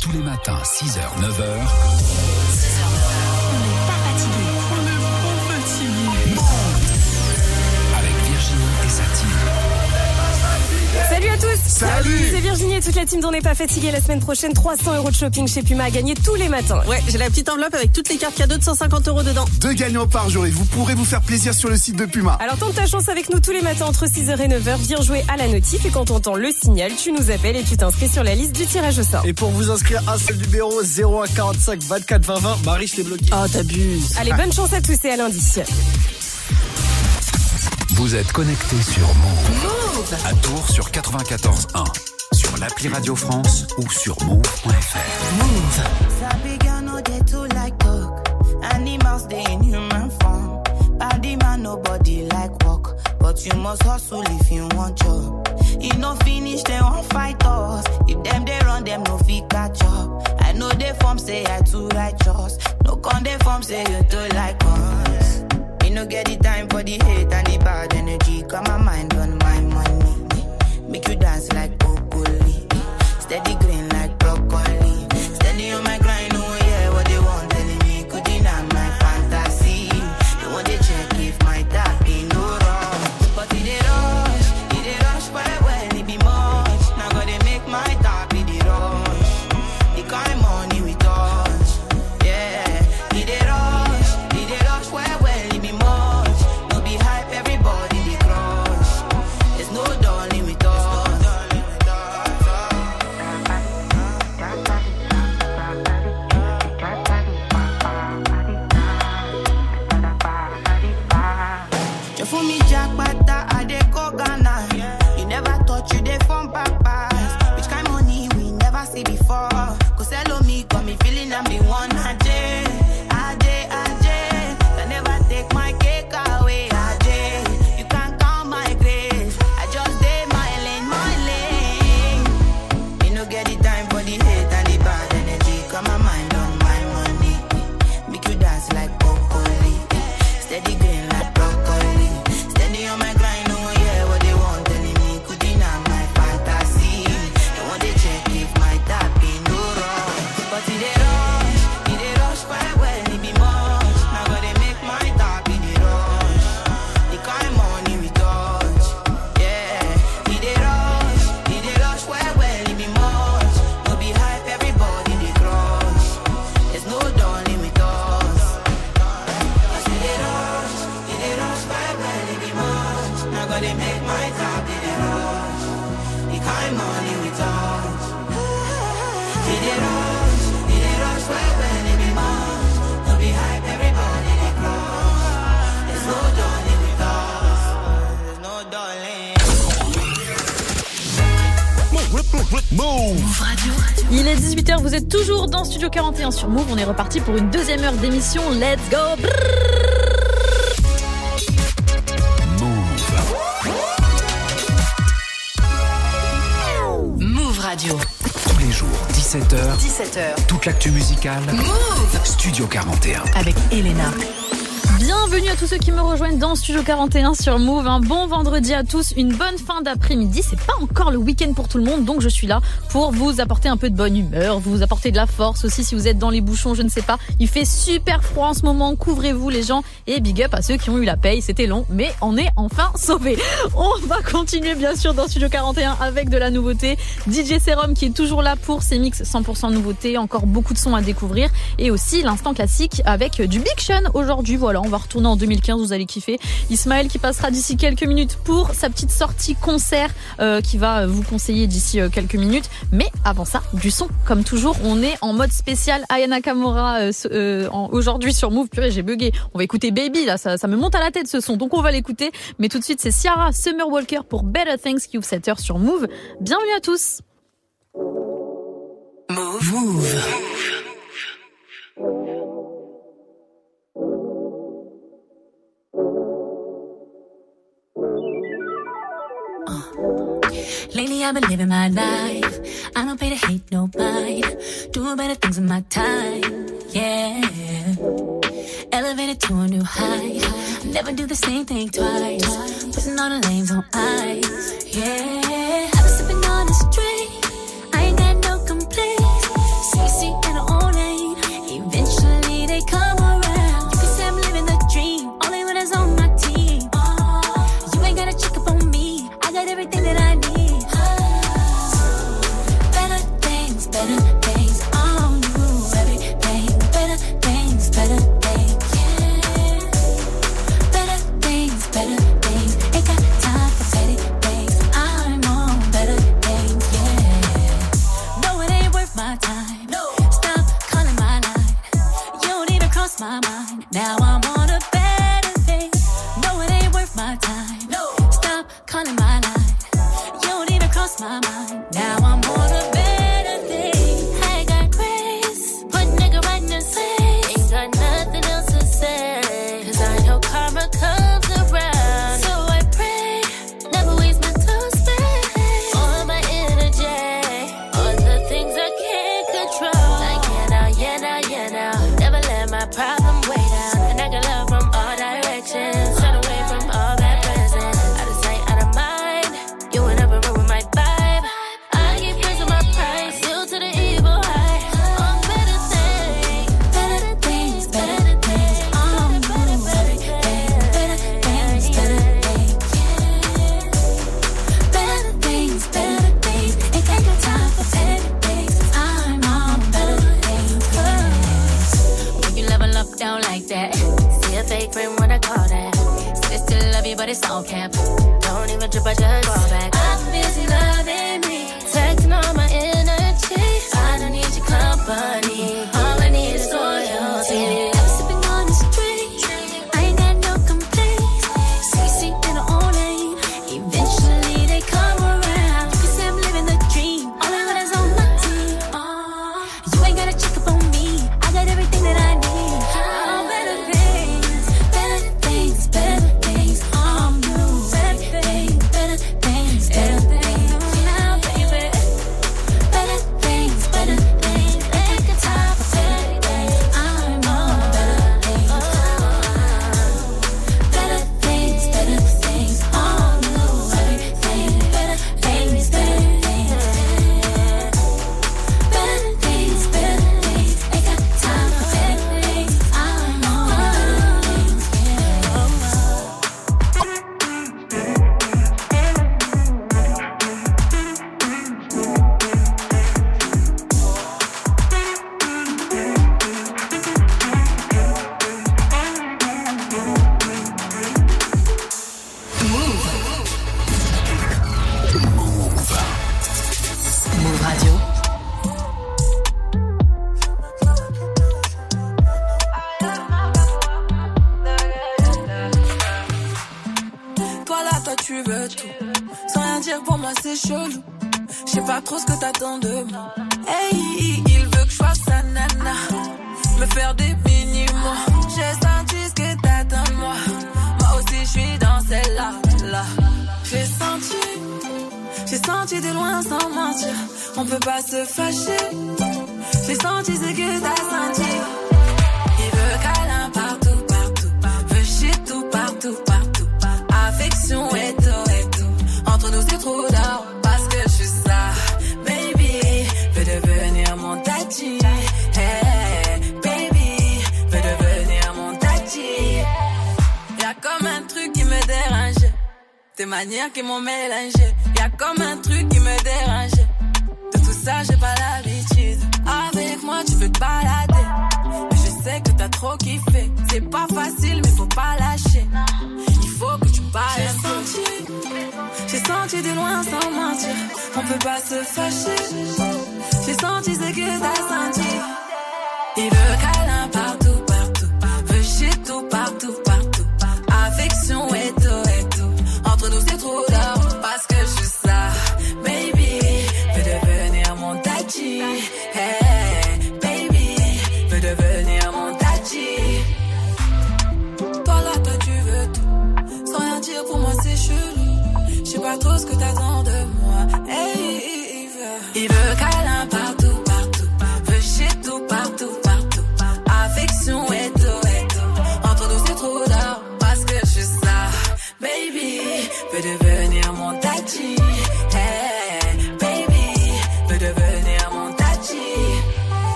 Tous les matins, 6h, 9h. Tous Salut C'est Virginie et toute la team d'On n'est pas fatigué. La semaine prochaine, 300 euros de shopping chez Puma à gagner tous les matins. Ouais, j'ai la petite enveloppe avec toutes les cartes cadeaux de 150 euros dedans. Deux gagnants par jour et vous pourrez vous faire plaisir sur le site de Puma. Alors tente ta chance avec nous tous les matins entre 6h et 9h. Viens jouer à la notif et quand on entend le signal, tu nous appelles et tu t'inscris sur la liste du tirage au sort. Et pour vous inscrire, un seul numéro 0145 24 20 20. Marie, je t'ai bloqué. Oh, t'abuses. Allez, bonne chance à tous et à lundi. Vous êtes connecté sur Move. À Tours sur 94.1. Sur l'appli Radio France ou sur move.fr. Talk. Animals dey in human form. Body man nobody like work, but you must hustle if you want job. E no finish dem wan fight us. If dem dey run dem no fit catch up. I know dey form say I too righteous. No con dey form say you too like us. Me no get the time for the hate and the bad energy. Got my mind on my money. Make you dance like broccoli. Steady Move Radio. Il est 18h, vous êtes toujours dans Studio 41 sur Move. On est reparti pour une deuxième heure d'émission. Let's go Move Radio. Tous les jours, 17h. 17h. Toute l'actu musicale. Move Studio 41. avec Elena. Bienvenue à tous ceux qui me rejoignent dans Studio 41 sur Move. Un bon vendredi à tous, une bonne fin d'après-midi. C'est pas encore le week-end pour tout le monde, donc je suis là pour vous apporter un peu de bonne humeur, vous apporter de la force aussi si vous êtes dans les bouchons, je ne sais pas. Il fait super froid en ce moment, couvrez-vous les gens et big up à ceux qui ont eu la paye. C'était long, mais on est enfin sauvés. On va continuer bien sûr dans Studio 41 avec de la nouveauté. DJ Serum qui est toujours là pour ses mix 100% nouveauté, encore beaucoup de sons à découvrir et aussi l'instant classique avec du Big Sean aujourd'hui. Voilà, on va retourner en 2015, vous allez kiffer. Ismaël qui passera d'ici quelques minutes pour sa petite sortie concert euh, qui va vous conseiller d'ici euh, quelques minutes. Mais avant ça, du son comme toujours. On est en mode spécial Ayana Kamura euh, euh, aujourd'hui sur Move. Purée, j'ai bugué. On va écouter Baby là, ça, ça me monte à la tête ce son. Donc on va l'écouter. Mais tout de suite, c'est Ciara Summer Walker pour Better Things qui ouvre cette heure sur Move. Bienvenue à tous. Move. Move. Lately I've been living my life. I don't pay to hate nobody. Doing better things in my time. Yeah. Elevated to a new height. Never do the same thing twice. Putting all the lanes on ice. Yeah. a fake friend, what I call that. Still love you, but it's all cap. Don't even trip, I just fall back. I'm busy loving me, texting all my energy. I don't need your company.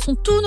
sont tous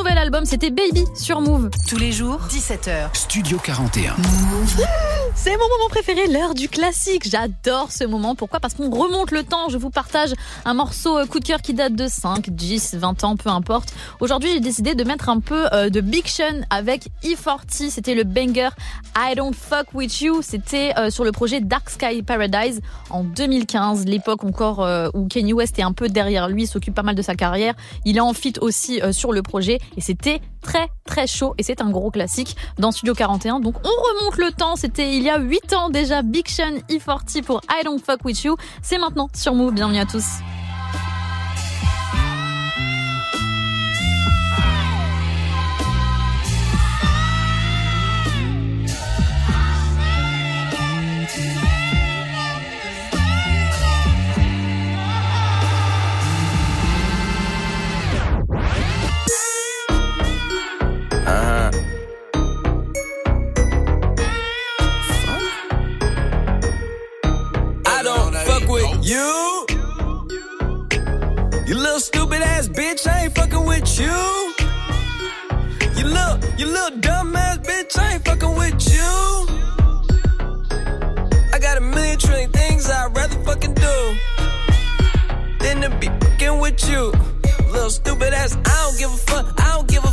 c'était Baby sur Move. Tous les jours, 17h. Studio 41. C'est mon moment préféré, l'heure du classique. J'adore ce moment. Pourquoi? Parce qu'on remonte le temps. Je vous partage un morceau euh, coup de cœur qui date de 5, 10, 20 ans, peu importe. Aujourd'hui, j'ai décidé de mettre un peu euh, de Big Sean avec E40. C'était le banger I Don't Fuck With You. C'était euh, sur le projet Dark Sky Paradise en 2015, l'époque encore où Kanye West est un peu derrière lui, s'occupe pas mal de sa carrière. Il est en fit aussi sur le projet et c'est très très chaud et c'est un gros classique dans Studio 41. Donc on remonte le temps, c'était il y a 8 ans déjà Big Sean E40 pour I Don't Fuck With You. C'est maintenant sur Move, bienvenue à tous. You, you little stupid ass bitch, I ain't fucking with you. You little, you little dumb ass bitch, I ain't fucking with you. I got a million trillion things I'd rather fucking do than to be fucking with you. Little stupid ass, I don't give a fuck, I don't give a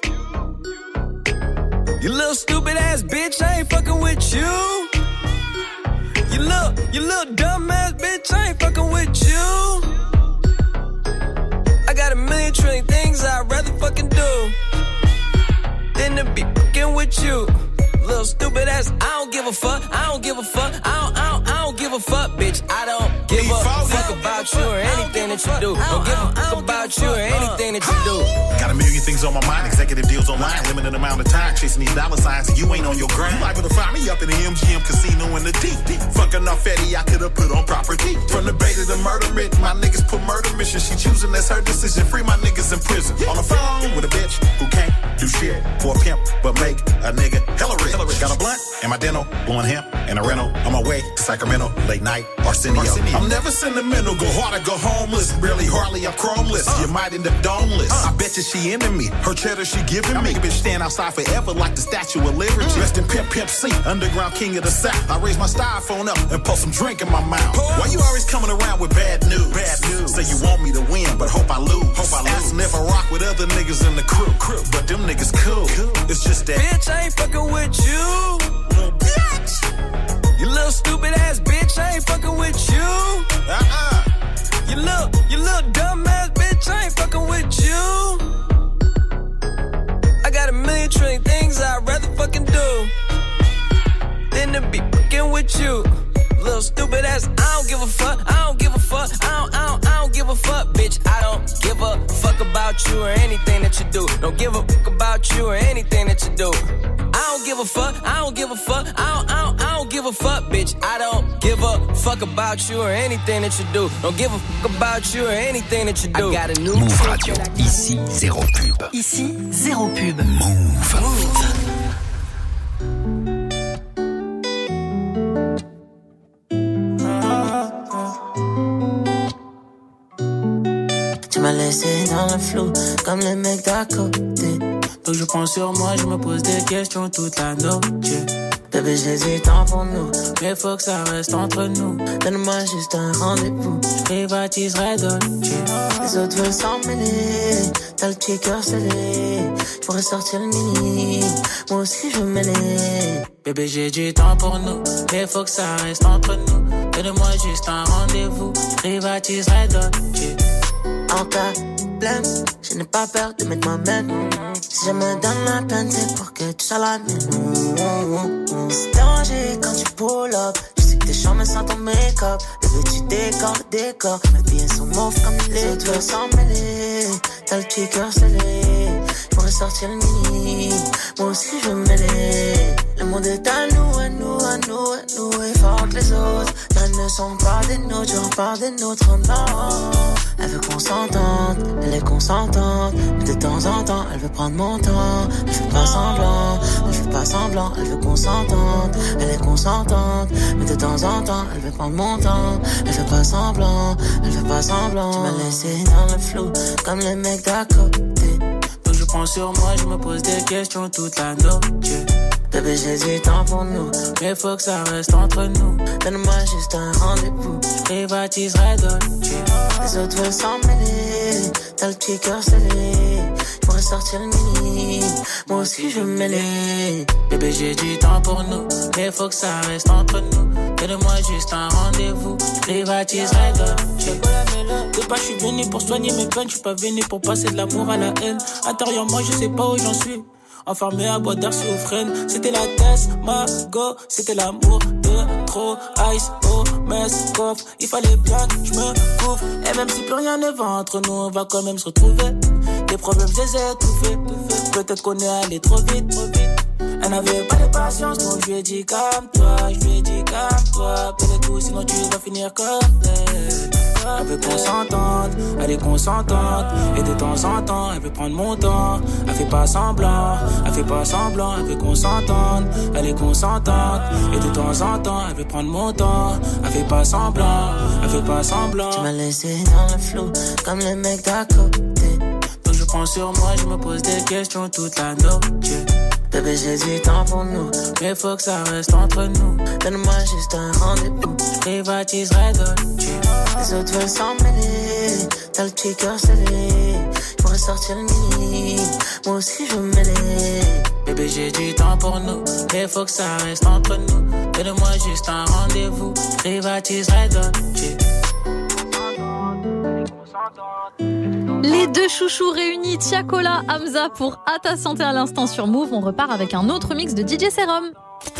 You little stupid ass bitch, I ain't fucking with you. You little, you little dumb ass bitch, I ain't fucking with you. I got a million trillion things I'd rather fucking do than to be fucking with you. Little stupid ass, I don't give a fuck, I don't give a fuck, I don't, I don't, I don't give a fuck, bitch. I don't about you or anything that you do. Don't give a fuck about you or anything that you do. Got a million things on my mind, executive deals online, limited amount of time, chasing these dollar signs, and you ain't on your grind. You liable to find me up in the MGM casino in the deep. deep. Fucking off Fetty, I could've put on property. From the bait to the murder myth, my niggas put murder mission. She choosing, that's her decision. Free my niggas in prison. On the phone with a bitch who can't do shit for a pimp, but make a nigga hella rich. Got a blunt and my dental, blowing hemp and a rental. On my way to Sacramento, late night, Arsenio. Arsenio. I'm never sentimental, go hard or go homeless. Barely hardly, I'm chromeless. Uh. You might end up domeless. Uh. I bet you she into me. Her cheddar she giving I me. Make a bitch stand outside forever like the Statue of Liberty. Mm. Rest in Pimp Pimp C, underground king of the South. I raise my styrofoam up and put some drink in my mouth. Why you always coming around with bad news? Bad news. Say you want me to win, but hope I lose. Hope I lose. Asking if I rock with other niggas in the crew. crew. But them niggas cool. cool. It's just that. Bitch, I ain't fucking with you. Little bitch. You little stupid ass bitch, I ain't fucking with you. Uh-uh. You little, you little dumb ass bitch, I ain't fucking with you. I got a million trillion things I'd rather fucking do than to be fucking with you. Little stupid ass, I don't give a fuck, I don't give a fuck, I don't, I don't, I don't give a fuck, bitch. I don't give a fuck about you or anything that you do. Don't give a fuck about you or anything that you do. I don't give a fuck, I don't give a fuck, I don't, I don't, I don't give a fuck, bitch. I don't give a fuck about you or anything that you do. Don't give a fuck about you or anything that you do. I got a new Move Radio. Ici, zéro pub. Ici, zéro pub. Move. Move. M'as laissé dans le flou, comme les mecs d'à côté. Donc je pense sur moi, je me pose des questions toute la noche. Bébé, j'ai du temps pour nous, mais faut que ça reste entre nous. Donne-moi juste un rendez-vous, je privatiserai Dolce. Les autres veulent s'en mêler, t'as le petit cœur scellé. Je pourrais sortir le mini, moi aussi je veux mêler. Bébé, j'ai du temps pour nous, mais faut que ça reste entre nous. Donne-moi juste un rendez-vous, je privatiserai Dolce. En blême, je n'ai pas peur de mettre ma main. Si je me donne la peine, c'est pour que tu sois la mienne. C'est dérangé quand tu pull up. Je sais que t'es charmé sans ton make-up. Bébé, tu décores le décor. Mes billets sont mauves comme les autres veulent s'en mêler. T'as le petit cœur scellé. J'pourrais sortir le mini. Moi aussi, je veux mêler. Le monde est à nous, nous, nous. Et fort que les autres. Elles ne sont pas des nôtres, j'en parle des nôtres, non. Elle veut qu'on s'entende, elle est consentante. Mais de temps en temps, elle veut prendre mon temps. Elle fait pas semblant, elle fait pas semblant. Elle veut qu'on s'entende, elle est consentante. Mais de temps en temps, elle veut prendre mon temps. Elle fait pas semblant, elle fait pas semblant. Tu m'as laissé dans le flou, comme les mecs d'à côté. Donc je prends sur moi, je me pose des questions toute la nuit. Bébé, j'ai du temps pour nous, mais faut que ça reste entre nous. Donne-moi juste un rendez-vous, je privatiserai Dolce. Les autres veulent s'en mêler, t'as le petit cœur scellé. Je pourrais sortir le mini, moi aussi je mêler. Bébé, j'ai du temps pour nous, mais faut que ça reste entre nous. Donne-moi juste un rendez-vous, privatiserai Dolce. De pas, je suis venu pour soigner mes peines, je suis pas venu pour passer de l'amour à la haine. Intérieurement, je sais pas où j'en suis. Enfermé à bois d'air C'était la test, ma go, c'était l'amour de trop ice, oh, mess, coffre. Il fallait bien que je me couvre. Et même si plus rien ne va entre nous, on va quand même se retrouver. Les problèmes, je les ai étouffés. Peut-être qu'on est allé trop vite, trop vite. Elle n'avait pas de patience, donc je lui ai dit calme-toi, je lui ai dit calme-toi. Pelle tout, sinon tu vas finir comme elle. Elle veut qu'on s'entende, elle est consentante. Et de temps en temps, elle veut prendre mon temps. Elle fait pas semblant, elle fait pas semblant. Elle veut qu'on s'entende, elle est consentante. Et de temps en temps, elle veut prendre mon temps. Elle fait pas semblant, elle fait pas semblant. Tu m'as laissé dans le flou, comme les mecs d'à côté. Donc je prends sur moi, je me pose des questions toute la nuit. Bébé, j'ai du temps pour nous, mais faut que ça reste entre nous. Donne-moi juste un rendez-vous, je privatiserai Dolce. Les autres veulent s'en mêler, t'as le petit cœur scellé. Je pourrais sortir le mini, moi aussi je veux mêler. Bébé, j'ai du temps pour nous, mais faut que ça reste entre nous. Donne-moi juste un rendez-vous, je privatiserai Dolce. Les deux chouchous réunis, Tiakola, Hamza pour À ta santé à l'instant sur Move. On repart avec un autre mix de DJ Serum.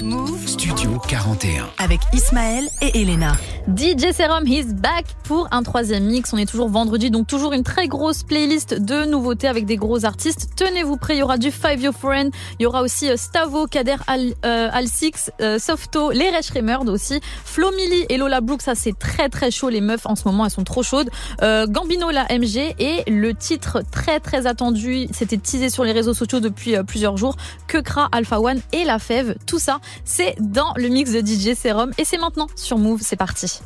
Move Studio 41 avec Ismaël et Elena. DJ Serum is back pour un troisième mix. On est toujours vendredi, donc toujours une très grosse playlist de nouveautés avec des gros artistes. Tenez-vous prêts, il y aura du Five Your Friend, il y aura aussi euh, Stavo, Kader Al, euh, Al Six, euh, Softo, les Resh Remerd aussi, Flo Milli et Lola Brooks. Ça c'est très très chaud. Les meufs en ce moment elles sont trop chaudes. Euh, Gambino la MG et le titre très très attendu, c'était teasé sur les réseaux sociaux depuis euh, plusieurs jours. Kekra, Alpha One et La Fève. Tout ça, c'est dans le mix de DJ Serum et c'est maintenant sur Move. C'est parti.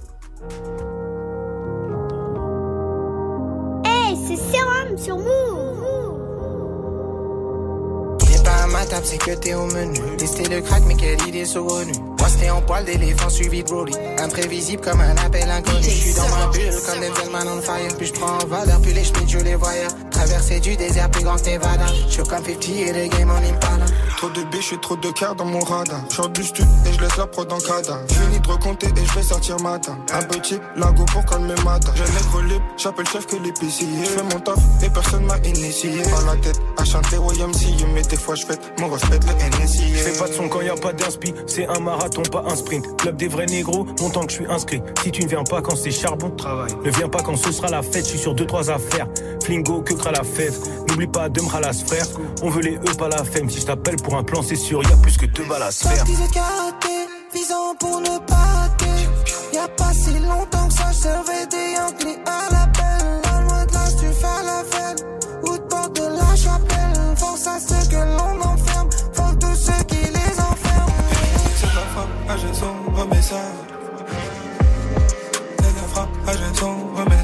Hey, c'est Serum sur Move. À ma table, c'est que t'es au menu. Tester le crack, mais quelle idée saugrenue. Moi, c'était en poil d'éléphant suivi de Brody. Imprévisible comme un appel inconnu. Je suis dans ma bulle comme Denzel Man on fire. Puis je prends en valeur, puis les schmitts, je les voyais. Traverser du désert plus grand que Nevada. Je suis comme 50 et le game en impala. Trop de biches et trop de cœur dans mon radar. J'sors du stud et je laisse la prod en cadavre. Fini de recompter et je vais sortir matin. Un petit lago pour calmer matin. J'ai nègre libre, j'appelle chef que l'épicier. Je fais mon taf et personne m'a initié. Pas la tête à chanter YMCA, mais des fois je fête mon respect le NSI. Fais pas de son quand y a pas d'inspi, c'est un marathon, pas un sprint. Club des vrais négros, longtemps que je suis inscrit. Si tu ne viens pas quand c'est charbon, travail. Ne viens pas quand ce sera la fête, je suis sur deux trois affaires. Flingo, que cra la fête. N'oublie pas de me ralas frère. On veut les E, pas la femme. Si je t'appelle pour un plan, c'est sûr, y a plus que deux balles à se faire. Visant pour ne pas rater. Y'a pas si longtemps que ça, je servais des Yankees ça. C'est la frappe, à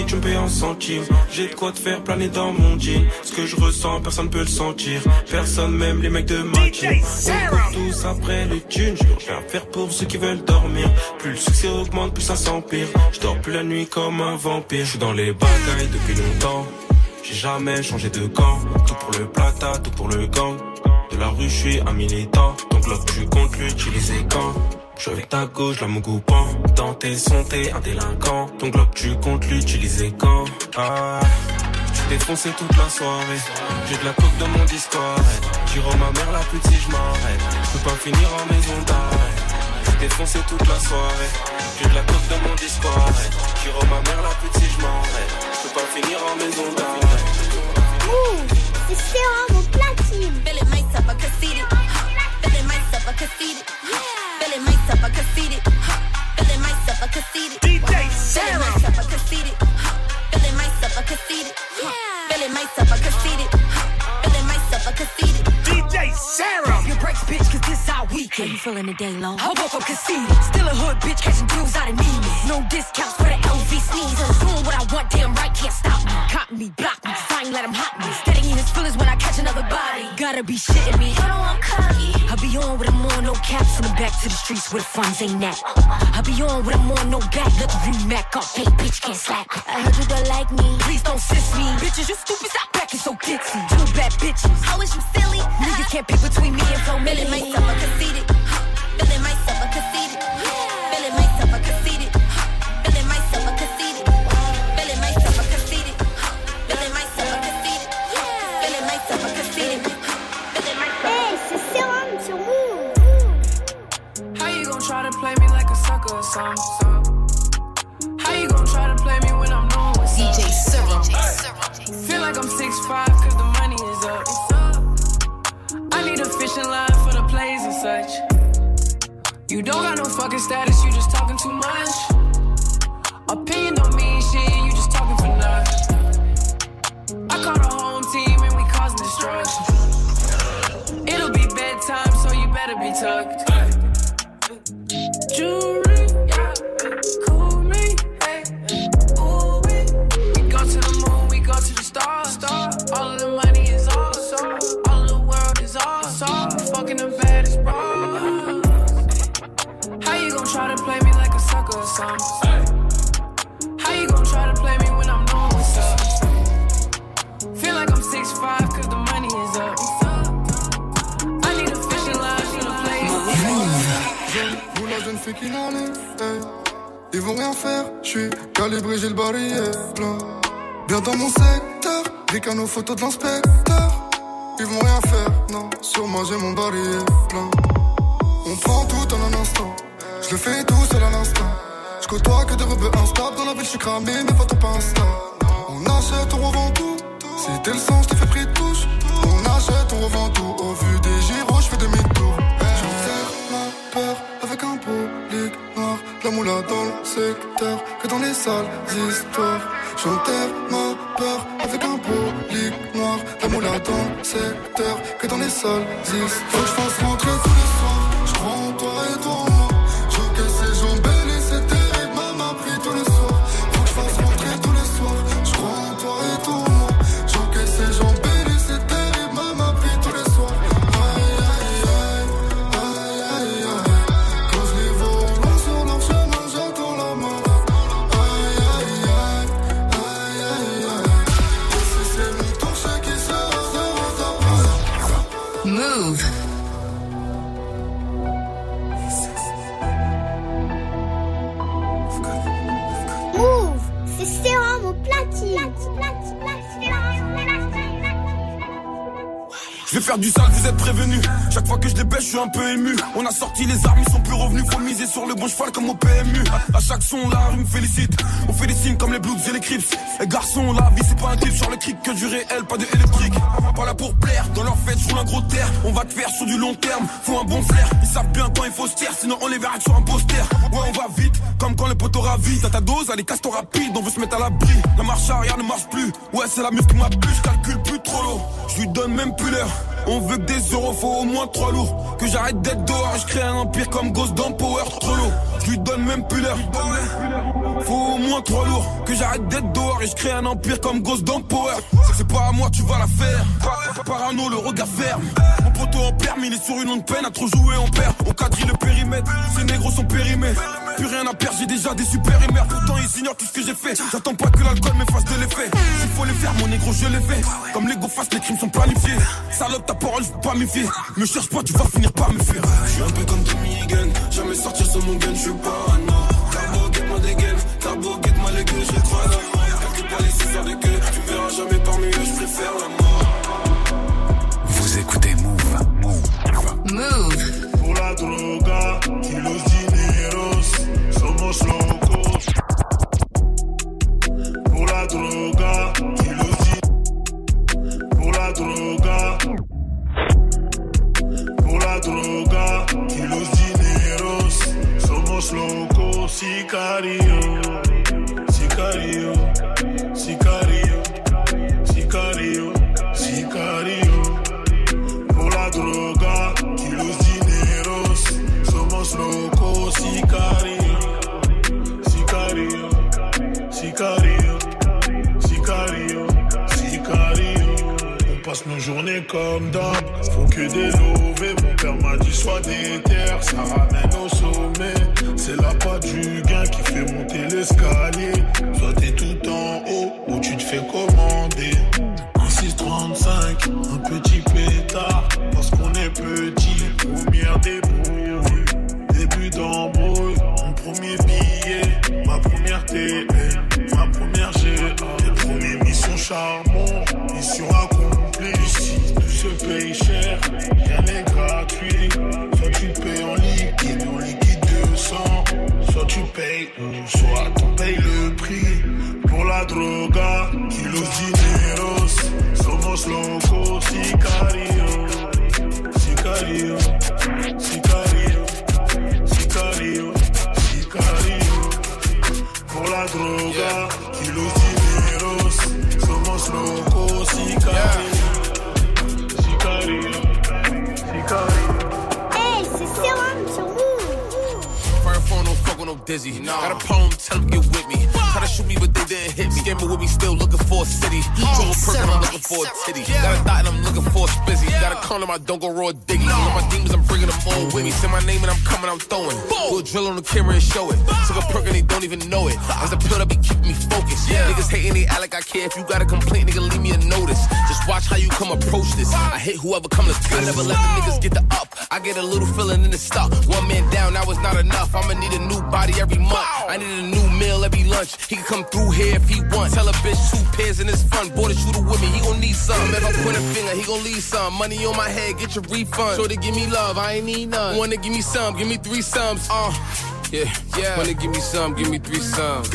paye en centimes. J'ai de quoi te faire planer dans mon jean. Ce que je ressens, personne peut le sentir. Personne même les mecs de ma team. On tous après les thunes. Je rien faire pour ceux qui veulent dormir. Plus le succès augmente, plus ça s'empire. Je dors plus la nuit comme un vampire. Je suis dans les batailles depuis longtemps. J'ai jamais changé de camp. Tout pour le plata, tout pour le gang. De la rue, je suis un militant. Donc là, tu comptes l'utiliser quand? Je suis avec ta gauche, la mougoupan. Dans tes sons, t'es un délinquant. Ton globe, tu comptes l'utiliser quand? Ah, tu t'es foncé toute la soirée. J'ai de la coke dans mon Discord. J'irai ma mère la pute si je m'arrête. Je peux pas finir en maison d'arrêt. Tu t'es foncé toute la soirée. J'ai de la coke dans mon Discord. J'irai ma mère la pute si je m'arrête. Je peux pas finir en maison d'arrêt. Ouh, c'est sérum au platine. Feeling myself, I can see it. Feeling myself, I can see it. Feeling myself, I can see it. Feeling myself, I can see it. DJ Feeling myself, I can see it. Feeling myself, I can see it. Feeling myself, I can see it. Feeling myself, I can see it. DJ Sarah. Your breaks, bitch, cause this our weekend. You feeling the day long? I woke up conceited. Still a hood bitch, catching dudes out of need me. No discounts for the LV sneeze. I'm doing what I want, damn right, can't stop me. Cotton me, block me, cause I ain't let him hot me. Steady in his feelings when I catch another body. Gotta be shitting me. I know I'm cocky. I be on with him on, no caps in the back to the streets where the funds ain't at. I be on with him on, no back. Let the view mac up, hey, bitch, can't slack. I heard you don't like me. Please don't sis me. Bitches, you stupid, stop backing so ditzy. Two bad bitches. I wish you silly. Niggas can't pick between me and Flo Feeling myself, I conceited. Feeling myself, I conceited. Feeling myself, I conceited. Feeling myself, I conceited. Feeling myself, I conceited. Feeling myself, I conceited. Feeling myself, I conceited. Feeling myself. Hey, c'est sérum sur Move. How you gon' try to play me like a sucker or something? How you gon' try to play me when I'm known what's up? DJ Serum. Feel like I'm 6'5 cause the money up. I need a fishing line for the plays and such. You don't got no fucking status, you just talking too much. Opinion don't mean shit, you just talking for nuts. I call the home team and we causing destruction. It'll be bedtime, so you better be tucked. Jewelry, Vous la jeune fille qui n'enlève hey. Ils vont rien faire, je suis calibré, j'ai le barillet plein Bien dans mon secteur, des nos photos de l'inspecteur. Ils vont rien faire, non, sur moi j'ai mon barillet plein On prend tout en un instant, je le fais tout seul à l'instant. Je côtoie que des rebeux instables, dans la ville je suis cramé, mais pas trop insta. On achète, on revend tout, t'es le sang, je fais prix de touche. On achète, on revend tout, au vu des gyros, je fais demi-tour. Ma peur La moula dans le secteur Que dans les sales histoires J'enterre ma peur avec un bolide noir. La moula dans le secteur Que dans les sales histoires Faut que je fasse rentrer tous les soirs. Je en toi et toi faire du sale, vous êtes prévenus. Chaque fois que je les je suis un peu ému. On a sorti les armes, ils sont plus revenus. Faut miser sur le bon cheval comme au PMU. À, chaque son, la rue me félicite. On fait des signes comme les Bloods et les Crips. Et garçon, la vie c'est pas un clip sur le cric que du réel, pas de électrique. Pas là pour plaire, dans leur fête, je un gros terre. On va te faire sur du long terme, faut un bon flair. Ils savent bien quand il faut se taire, sinon on les verra sur un poster. Ouais, on va vite, comme quand le poteau ravit. T'as ta dose, allez, casse-toi rapide, on veut se mettre à l'abri. La marche arrière ne marche plus, ouais, c'est la muse qui m'a calcule plus trop l'eau. Je lui donne même plus l'heure. On veut que des euros, faut au moins trois lourds. Que j'arrête d'être dehors, je crée un empire comme Ghost dans Power. Trop lourd, je lui donne même plus l'heure. Faut au moins trois lourds. Que j'arrête d'être dehors et je crée un empire comme Ghost dans Power. C'est pas à moi, tu vas la faire. Parano, le regard ferme. Mon poteau en permis, il est sur une longue peine. À trop jouer, on perd. On quadrille le périmètre. Ces négros sont périmés. Plus rien à perdre, j'ai déjà des super émers. Pourtant, ils ignorent tout ce que j'ai fait. J'attends pas que l'alcool me fasse de l'effet. S'il faut les faire, mon négro, je les fais. Comme les go les crimes sont planifiés. Salope, ta parole, peux pas méfier. Me cherche pas, tu vas finir par me fuir. Je suis un peu comme Tommy Gun, jamais sortir sans mon gun, je suis pas un Carbo, guette-moi des gaines, carbo, guette-moi les gueux, je crois la mort. Calcule pas les 6 heures de queue, Sicario, sicario, sicario, sicario, sicario. Por la droga, kilos dineros, somos locos, sicario, sicario, sicario, sicario, sicario. On passe nos journées comme d'hab, faut que des lovés. Mon père m'a dit soit des terres, ça ramène au sommet. C'est la patte du gain qui fait monter l'escalier. Soit t'es tout en haut, ou tu te fais commander. With no. Got a poem, tell him get with me. Try to shoot me, but they didn't hit me. Scamming with me, still looking for a city. Drove a perk and I'm looking for a titty. Got a thought and I'm looking for a spizzy. Got a condom, I don't go raw diggy. All my demons, I'm bringing them all with me. Say my name and I'm coming, I'm throwing. We'll drill on the camera and show it. Took a perk and they don't even know it. As the pill that be keeping me focused. Yeah. Niggas hating, they act like I care. If you got a complaint, nigga, leave me a notice. Just watch how you come approach this. I hit whoever come to I never let the niggas get the up. I get a little feeling in the stuck. One man down, that was not enough. I'ma need a new body every month. I need a new meal every lunch. He can come through here if he wants. Tell a bitch two pairs and it's fun. Boy, the shooter with me, he gon' need some. If I point a finger, he gon' leave some. Money on my head, get your refund. Sure to give me love, I ain't need none. Wanna give me some, give me three sums. Uh, yeah, yeah. Wanna give me some, give me three sums.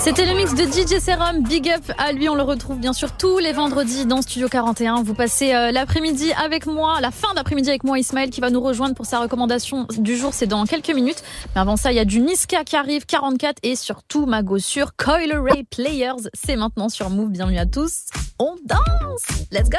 C'était le mix de DJ Serum. Big up à lui. On le retrouve bien sûr tous les vendredis dans Studio 41. Vous passez euh, l'après-midi avec moi, la fin d'après-midi avec moi, Ismaël, qui va nous rejoindre pour sa recommandation du jour. C'est dans quelques minutes. Mais avant ça, il y a du Niska qui arrive, 44 et surtout Mago sur Coil Ray Players. C'est maintenant sur Move. Bienvenue à tous. On danse. Let's go.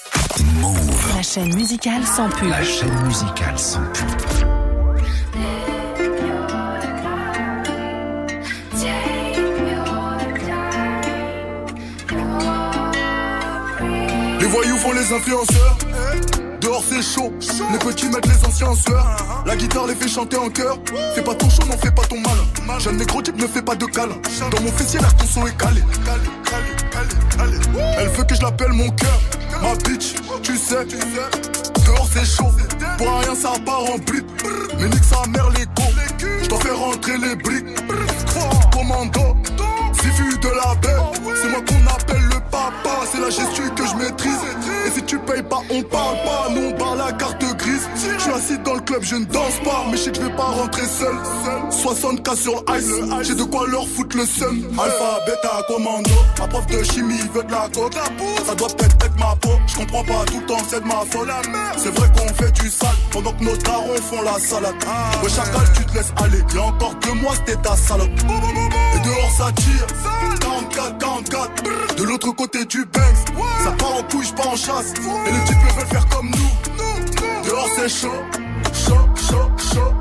Move. La chaîne musicale sans pub. La chaîne musicale sans pub. Les voyous font les influenceurs. Dehors c'est chaud, les petits mettent les anciens en sueur. La guitare les fait chanter en chœur. Fais pas ton chaud, non fais pas ton mal. Jeune négro type ne fais pas de câlin. Dans mon fessier l'air ton son est calé. Elle veut que je l'appelle mon cœur. Ma bitch, tu sais. Dehors c'est chaud, pour rien ça part en blip. Mais nique sa mère les cons. Je dois faire rentrer les briques. Commando, si vu de la baie, c'est moi qu'on appelle le papa. C'est la gestu que je maîtrise. Et si tu payes pas, on parle pas. Nous on parle la carte Je suis assis dans le club, je ne danse pas. Mais je sais que je vais pas rentrer seul. 60k sur ice, j'ai de quoi leur foutre le seum. Alpha, beta, commando. Ma prof de chimie veut de la coke. Ça doit peut-être être ma peau. Je comprends pas tout le temps, c'est de ma faute. C'est vrai qu'on fait du sale pendant que nos darons font la salade. Ouais, chacal, tu te laisses aller. Y'a encore deux mois, c'était ta salope. Et dehors, ça tire. 44, 44. De l'autre côté du Banks. Ça part en couille, pas en chasse. Et les types veulent faire comme nous. Dehors, c'est chaud. Chaud, chaud, chaud.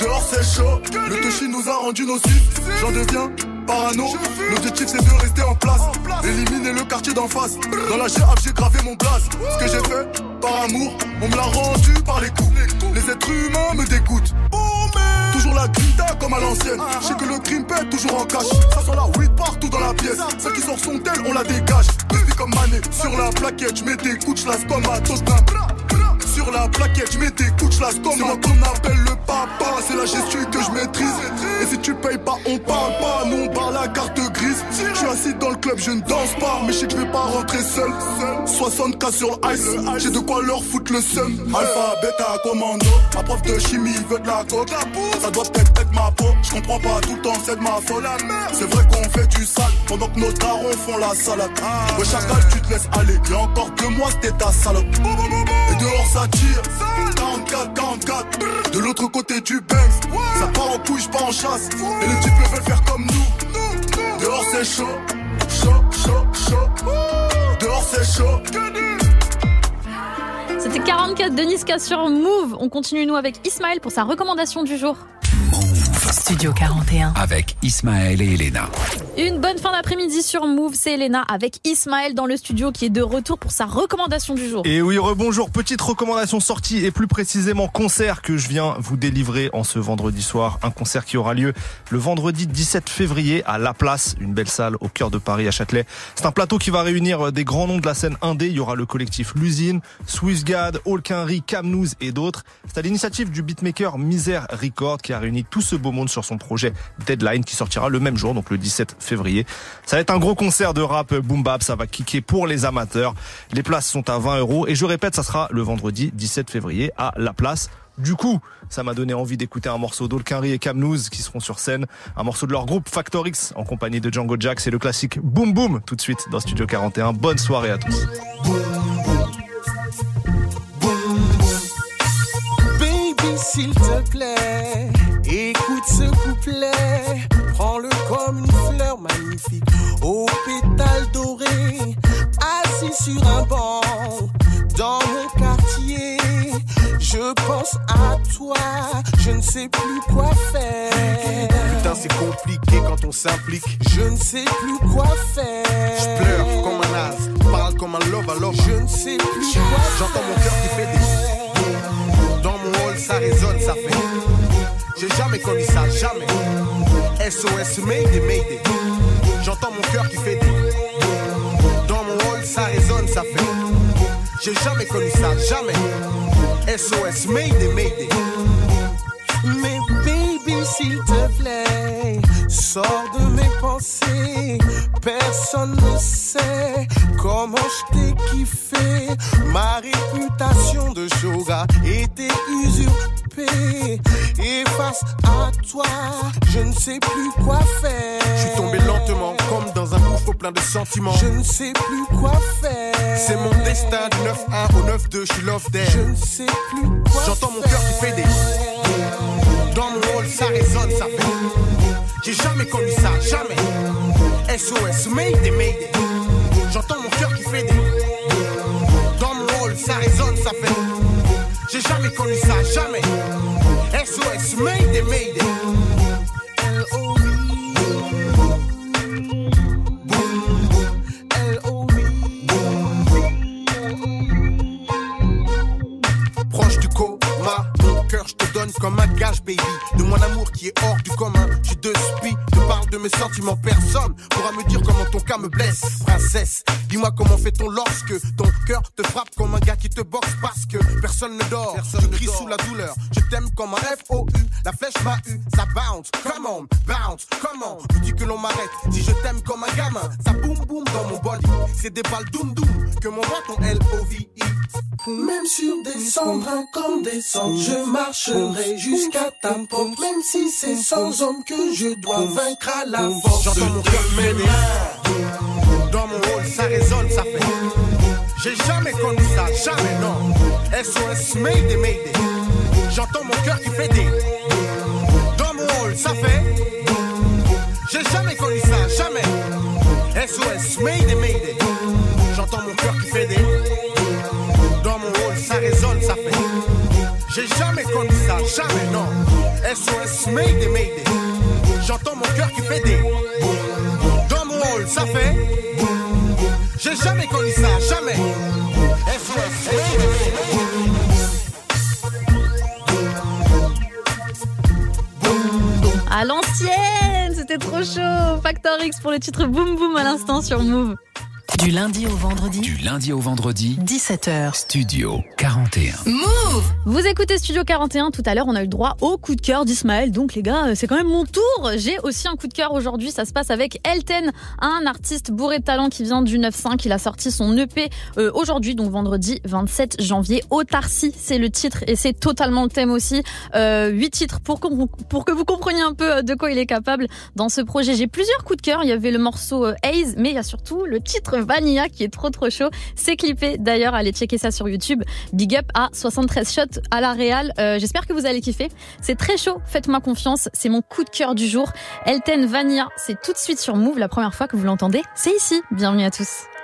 Dehors, c'est chaud. Le touchy nous a rendu nocifs. J'en deviens parano. L'objectif c'est de rester en place. Éliminer le quartier d'en face. Dans la GAF j'ai gravé mon blaze. Ce que j'ai fait par amour, on me l'a rendu par les coups. Les êtres humains me dégoûtent. Toujours la grinta comme à l'ancienne. Je sais que le crime pète toujours en cache. Ça sent la weed partout dans la pièce. Celle qui sort son tel, on la dégage. Depuis comme mané sur la plaquette, je mets des coups, je comme à Tottenham. Sur la plaquette, je mets des coups, je comme à qu'on appelle le papa. C'est la gestu que je maîtrise. Et si tu payes pas, on parle pas. Nous on parle la carte grise. Je suis assis dans le club, je ne danse pas. Mais je sais que je vais pas rentrer seul. 60k sur ice. J'ai de quoi leur foutre le seum. Alpha, beta, commando. Ma prof de chimie veut de la coke. Ça doit peut-être être ma peau. Je comprends pas tout le temps, c'est de ma faute. C'est vrai qu'on fait du sale pendant que nos darons font la salade. Ouais, chacal, tu te laisses aller. Y'a encore deux mois, c'était ta salope. Et dehors, ça tire. 44, 44. De l'autre côté du Banks. Ça part en couille, pas en chasse. Et les types veulent faire comme nous. Dehors, c'est chaud. Chaud, chaud, chaud. Dehors, c'est chaud. C'était 44 de Niska sur Move. On continue nous avec Ismaël pour sa recommandation du jour. Studio 41. Avec Ismaël et Elena. Une bonne fin d'après-midi sur Move, c'est Elena avec Ismaël dans le studio qui est de retour pour sa recommandation du jour. Et oui, rebonjour, petite recommandation sortie et plus précisément concert que je viens vous délivrer en ce vendredi soir. Un concert qui aura lieu le vendredi 17 février à La Place, une belle salle au cœur de Paris à Châtelet. C'est un plateau qui va réunir des grands noms de la scène indé. Il y aura le collectif L'Usine, Swissgad, Holkinry, Camnouz et d'autres. C'est à l'initiative du beatmaker Misère Record qui a réuni tout ce beau monde sur son projet Deadline qui sortira le même jour, donc le 17 février. Ça va être un gros concert de rap boom bap, ça va kicker pour les amateurs. Les places sont à 20 euros et je répète, ça sera le vendredi 17 février à La Place. Du coup, ça m'a donné envie d'écouter un morceau d'Olkinry et Camnouz qui seront sur scène. Un morceau de leur groupe Factor X en compagnie de Django Jack. C'est le classique Boom Boom tout de suite dans Studio 41. Bonne soirée à tous. S'il te plaît, ce couplet. Prends-le comme une fleur magnifique aux pétales dorés. Assis sur un banc dans mon quartier. Je pense à toi, je ne sais plus quoi faire. Putain, c'est compliqué quand on s'implique. Je ne sais plus quoi faire. Je pleure comme un as. Par parle comme un love love. Je ne sais plus quoi. J'entends mon cœur qui fait des. Dans mon hall, ça résonne, ça fait. J'ai jamais connu ça, jamais. SOS, Mayday, Mayday. J'entends mon cœur qui fait des. Dans mon hall, ça résonne, ça fait. J'ai jamais connu ça, jamais. SOS, Mayday, Mayday. Mais baby, s'il te plaît, sors de mes pensées. Personne ne sait comment je t'ai kiffé. Ma réputation de shoga était usurpée. Et face à toi, je ne sais plus quoi faire. Je suis tombé lentement, comme dans un gouffre plein de sentiments. Je ne sais plus quoi faire. C'est mon destin du 9-1 au 9-2, je suis love there. Je ne sais plus quoi J'entends mon cœur qui fait des. Dans mon hall, ça résonne, ça fait. J'ai jamais connu ça, jamais. SOS, Mayday, Mayday. J'entends mon cœur qui fait des. Dans mon hall, ça résonne, ça fait. J'ai jamais connu ça, jamais. SOS, Mayday, Mayday. Cœur je te donne comme un gage baby. De mon amour qui est hors du commun. Je suis de spi, te parle de mes sentiments. Personne pourra me dire comment ton cas me blesse. Princesse, dis-moi comment fait-on lorsque Ton cœur te frappe comme un gars qui te boxe Parce que personne ne dort. Je crie sous la douleur. Je t'aime comme un F-O-U La flèche m'a eu, ça bounce. Come on, bounce, comment Me dis que l'on m'arrête Si je t'aime comme un gamin. Ça boum boum dans mon body. C'est des balles doum doum Que m'envoie ton L-O-V-I Même sur des cendres incandescentes, je marcherai jusqu'à ta porte. Même si c'est sans homme que je dois vaincre à la force. J'entends mon cœur m'aider. Dans mon hall, ça résonne, ça fait. J'ai jamais connu ça, jamais non. SOS, Mayday, Mayday. J'entends mon cœur qui fait des. Dans mon hall, ça fait. J'ai jamais connu ça, jamais. SOS, Mayday, Mayday. J'entends mon cœur qui fait des. Dans mon hall, ça résonne, ça fait. J'ai jamais connu ça, jamais non. SOS, Mayday, Mayday. J'entends mon cœur qui fait des. Dans mon hall, ça fait. J'ai jamais connu ça, jamais. SOS, Mayday, À l'ancienne, c'était trop chaud. Factor X pour le titre Boom Boom à l'instant sur Move. Du lundi au vendredi. Du lundi au vendredi. 17h. Studio 41. Move Vous écoutez Studio 41, tout à l'heure on a eu le droit au coup de cœur d'Ismaël, donc les gars, c'est quand même mon tour J'ai aussi un coup de cœur aujourd'hui, ça se passe avec Elten, un artiste bourré de talent qui vient du 9-5, il a sorti son EP euh, aujourd'hui, donc vendredi 27 janvier, Autarcie, c'est le titre et c'est totalement le thème aussi, euh, 8 titres pour, que vous compreniez un peu euh, de quoi il est capable dans ce projet. J'ai plusieurs coups de cœur, il y avait le morceau euh, Haze, mais il y a surtout le titre Vanilla qui est trop trop chaud, c'est clippé d'ailleurs, allez checker ça sur YouTube, big up à 73 shots à la Real. Euh, J'espère que vous allez kiffer. C'est très chaud, faites-moi confiance. C'est mon coup de cœur du jour. Elten Vanilla, c'est tout de suite sur Move. La première fois que vous l'entendez, c'est ici. Bienvenue à tous.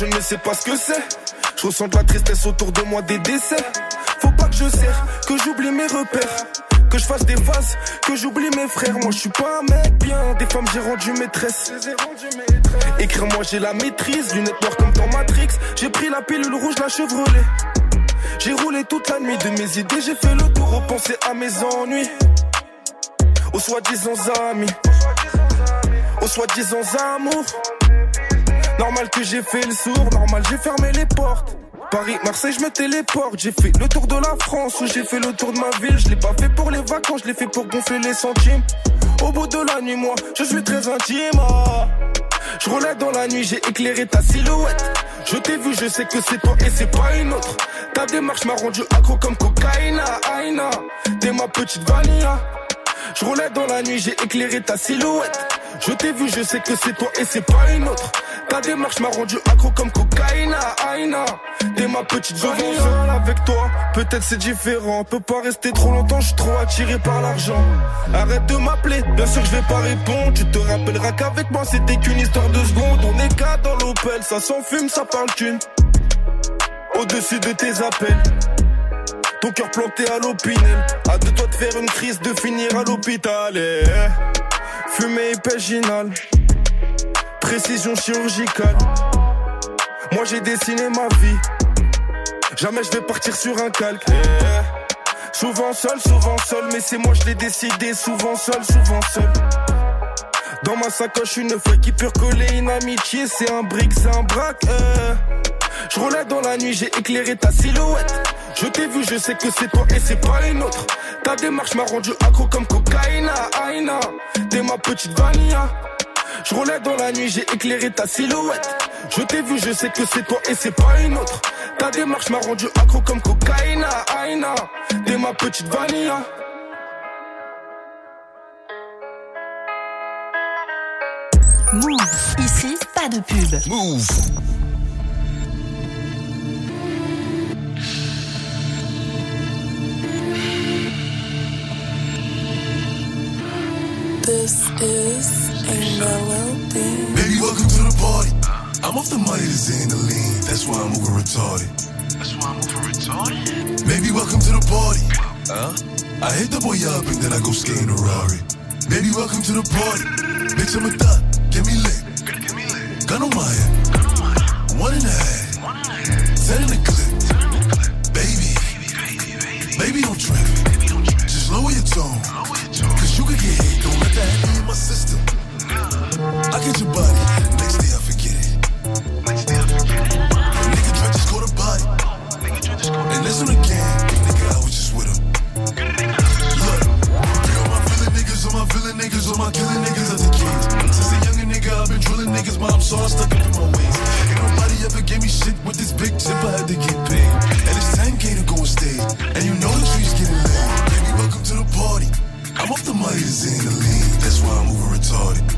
Je ne sais pas ce que c'est. Je ressens de la tristesse autour de moi, des décès. Faut pas que je serre, que j'oublie mes repères. Que je fasse des phases, que j'oublie mes frères. Moi je suis pas un mec bien, des femmes j'ai rendu maîtresse. Écrire moi j'ai la maîtrise, lunettes noires comme dans Matrix. J'ai pris la pilule rouge, la chevrolet. J'ai roulé toute la nuit de mes idées, j'ai fait le tour, repenser à mes ennuis. Aux soi-disant amis, aux soi-disant amours. Normal que j'ai fait le sourd, normal j'ai fermé les portes. Paris, Marseille, je me téléporte. J'ai fait le tour de la France j'ai fait le tour de ma ville. Je l'ai pas fait pour les vacances, je l'ai fait pour gonfler les centimes. Au bout de la nuit, moi, je suis très intime. Je roulais dans la nuit, j'ai éclairé ta silhouette. Je t'ai vu, je sais que c'est toi et c'est pas une autre. Ta démarche m'a rendu accro comme cocaïna, aïna. T'es ma petite vanilla. Je roulais dans la nuit, j'ai éclairé ta silhouette. Je t'ai vu, je sais que c'est toi et c'est pas une autre. Ta démarche m'a rendu accro comme cocaïna, aïna. T'es ma petite seul avec toi. Peut-être c'est différent. Peut pas rester trop longtemps, je suis trop attiré par l'argent. Arrête de m'appeler, bien sûr je vais pas répondre. Tu te rappelleras qu'avec moi c'était qu'une histoire de secondes. On est quatre dans l'Opel, ça s'enfume, ça parle thune. Au-dessus de tes appels. Ton cœur planté à l'opinel. À de toi de faire une crise, de finir à l'hôpital. Eh, eh. Fumée épéginale. Précision chirurgicale. Moi j'ai dessiné ma vie. Jamais je vais partir sur un calque. Souvent seul, souvent seul, mais c'est moi je l'ai décidé. Souvent seul, souvent seul. Dans ma sacoche, une feuille qui peut recoller une amitié. C'est un brick, c'est un braque. Je roulais dans la nuit, j'ai éclairé ta silhouette. Je t'ai vu, je sais que c'est toi et c'est pas les nôtres. Ta démarche m'a rendu accro comme cocaïna, aïna. T'es ma petite vanilla. Je roulais dans la nuit, j'ai éclairé ta silhouette. Je t'ai vu, je sais que c'est toi et c'est pas une autre. Ta démarche m'a rendu accro comme cocaïna, aïna. T'es ma petite vanilla. Move. Ici, pas de pub. Move. This is Baby, welcome to the party. I'm off the money to Xandaline. That's why I'm over retarded. That's why I'm over retarded. Baby, welcome to the party. Huh? I hit the boy up and then I go skate in a Rari. Baby, welcome to the party. Bitch, I'm a thot. Get me lit. Gun on my head. One and a half. Ten in the clip. Baby. Baby, don't trip. Just lower your tone. Cause you could get hit. Don't let that be in my system. I get your body. Next day I forget it. Next day I forget it. Nigga try to just go to body. And listen again. Nigga, I was just with him. Look. All my villain niggas, all my villain niggas, all my killing niggas as a kid. Since a younger nigga, I've been drilling niggas, but I'm so I'm stuck up in my ways. Ain't nobody ever gave me shit with this big tip, I had to get paid. And it's 10k to go on stage. And you know the trees getting laid. Baby, welcome to the party. I'm off the money to Xandaline. That's why I'm over retarded.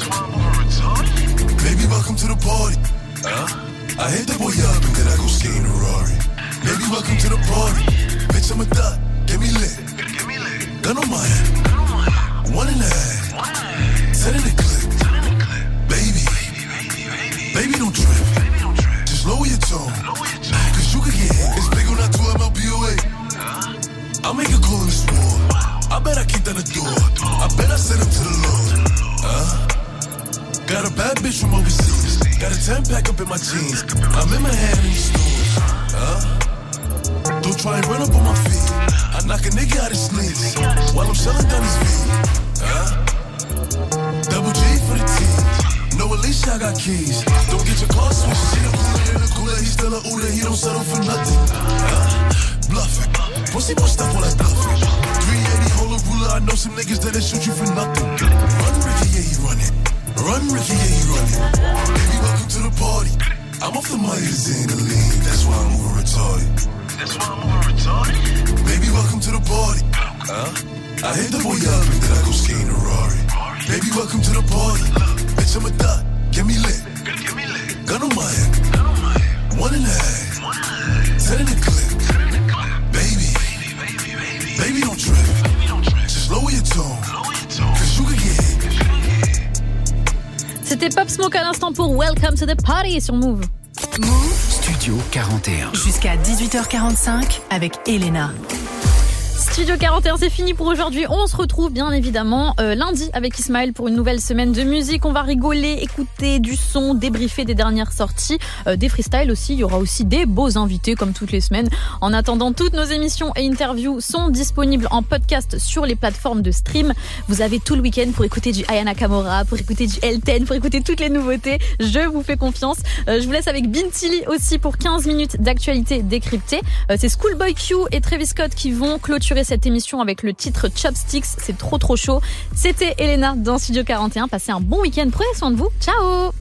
Baby, welcome to the party. Huh? I hit the boy up and then I go skate in a Rari. Baby, welcome to the party. Bitch, I'm a thot. Get me lit. Get me lit. Gun on my head. One and a half. Ten in the my jeans. I'm in my hand in these stores. Huh? Don't try and run up on my feet. I knock a nigga out his sleeves while I'm selling down his feet. Huh? Double G for the team. No, at least I got keys. Don't get your car switched. See the cooler the cooler. He's still a ooler. He don't settle for nothing. Huh? Bluffing. Pussy more stuff all that bluffing. 380 hold a ruler. I know some niggas that'll shoot you for nothing. Run, Ricky, yeah, he running. Run, Ricky, yeah, he running. Baby, welcome to the party. I'm off the money to Xandaline. That's why I'm over retarded. That's why I'm over retarded. Baby, welcome to the party. Huh? I hit the boy up and then I go skate in a Rari. Baby, welcome to the party. Bitch, I'm a thot. C'était Pop Smoke à l'instant pour Welcome to the Party sur Move. Move Studio 41. jusqu'à 18h45 avec Elena. Studio 41, c'est fini pour aujourd'hui. On se retrouve bien évidemment euh, lundi avec Ismaël pour une nouvelle semaine de musique. On va rigoler, écouter du son, débriefer des dernières sorties, euh, des freestyles aussi. Il y aura aussi des beaux invités comme toutes les semaines. En attendant, toutes nos émissions et interviews sont disponibles en podcast sur les plateformes de stream. Vous avez tout le week-end pour écouter du Ayana Kamora, pour écouter du Elten, pour écouter toutes les nouveautés. Je vous fais confiance. Euh, je vous laisse avec Bintili aussi pour 15 minutes d'actualité décryptée. C'est Schoolboy Q et Travis Scott qui vont clôturer cette émission avec le titre Chopsticks. C'est trop trop chaud. C'était Elena dans Studio 41. Passez un bon week-end. Prenez soin de vous. Ciao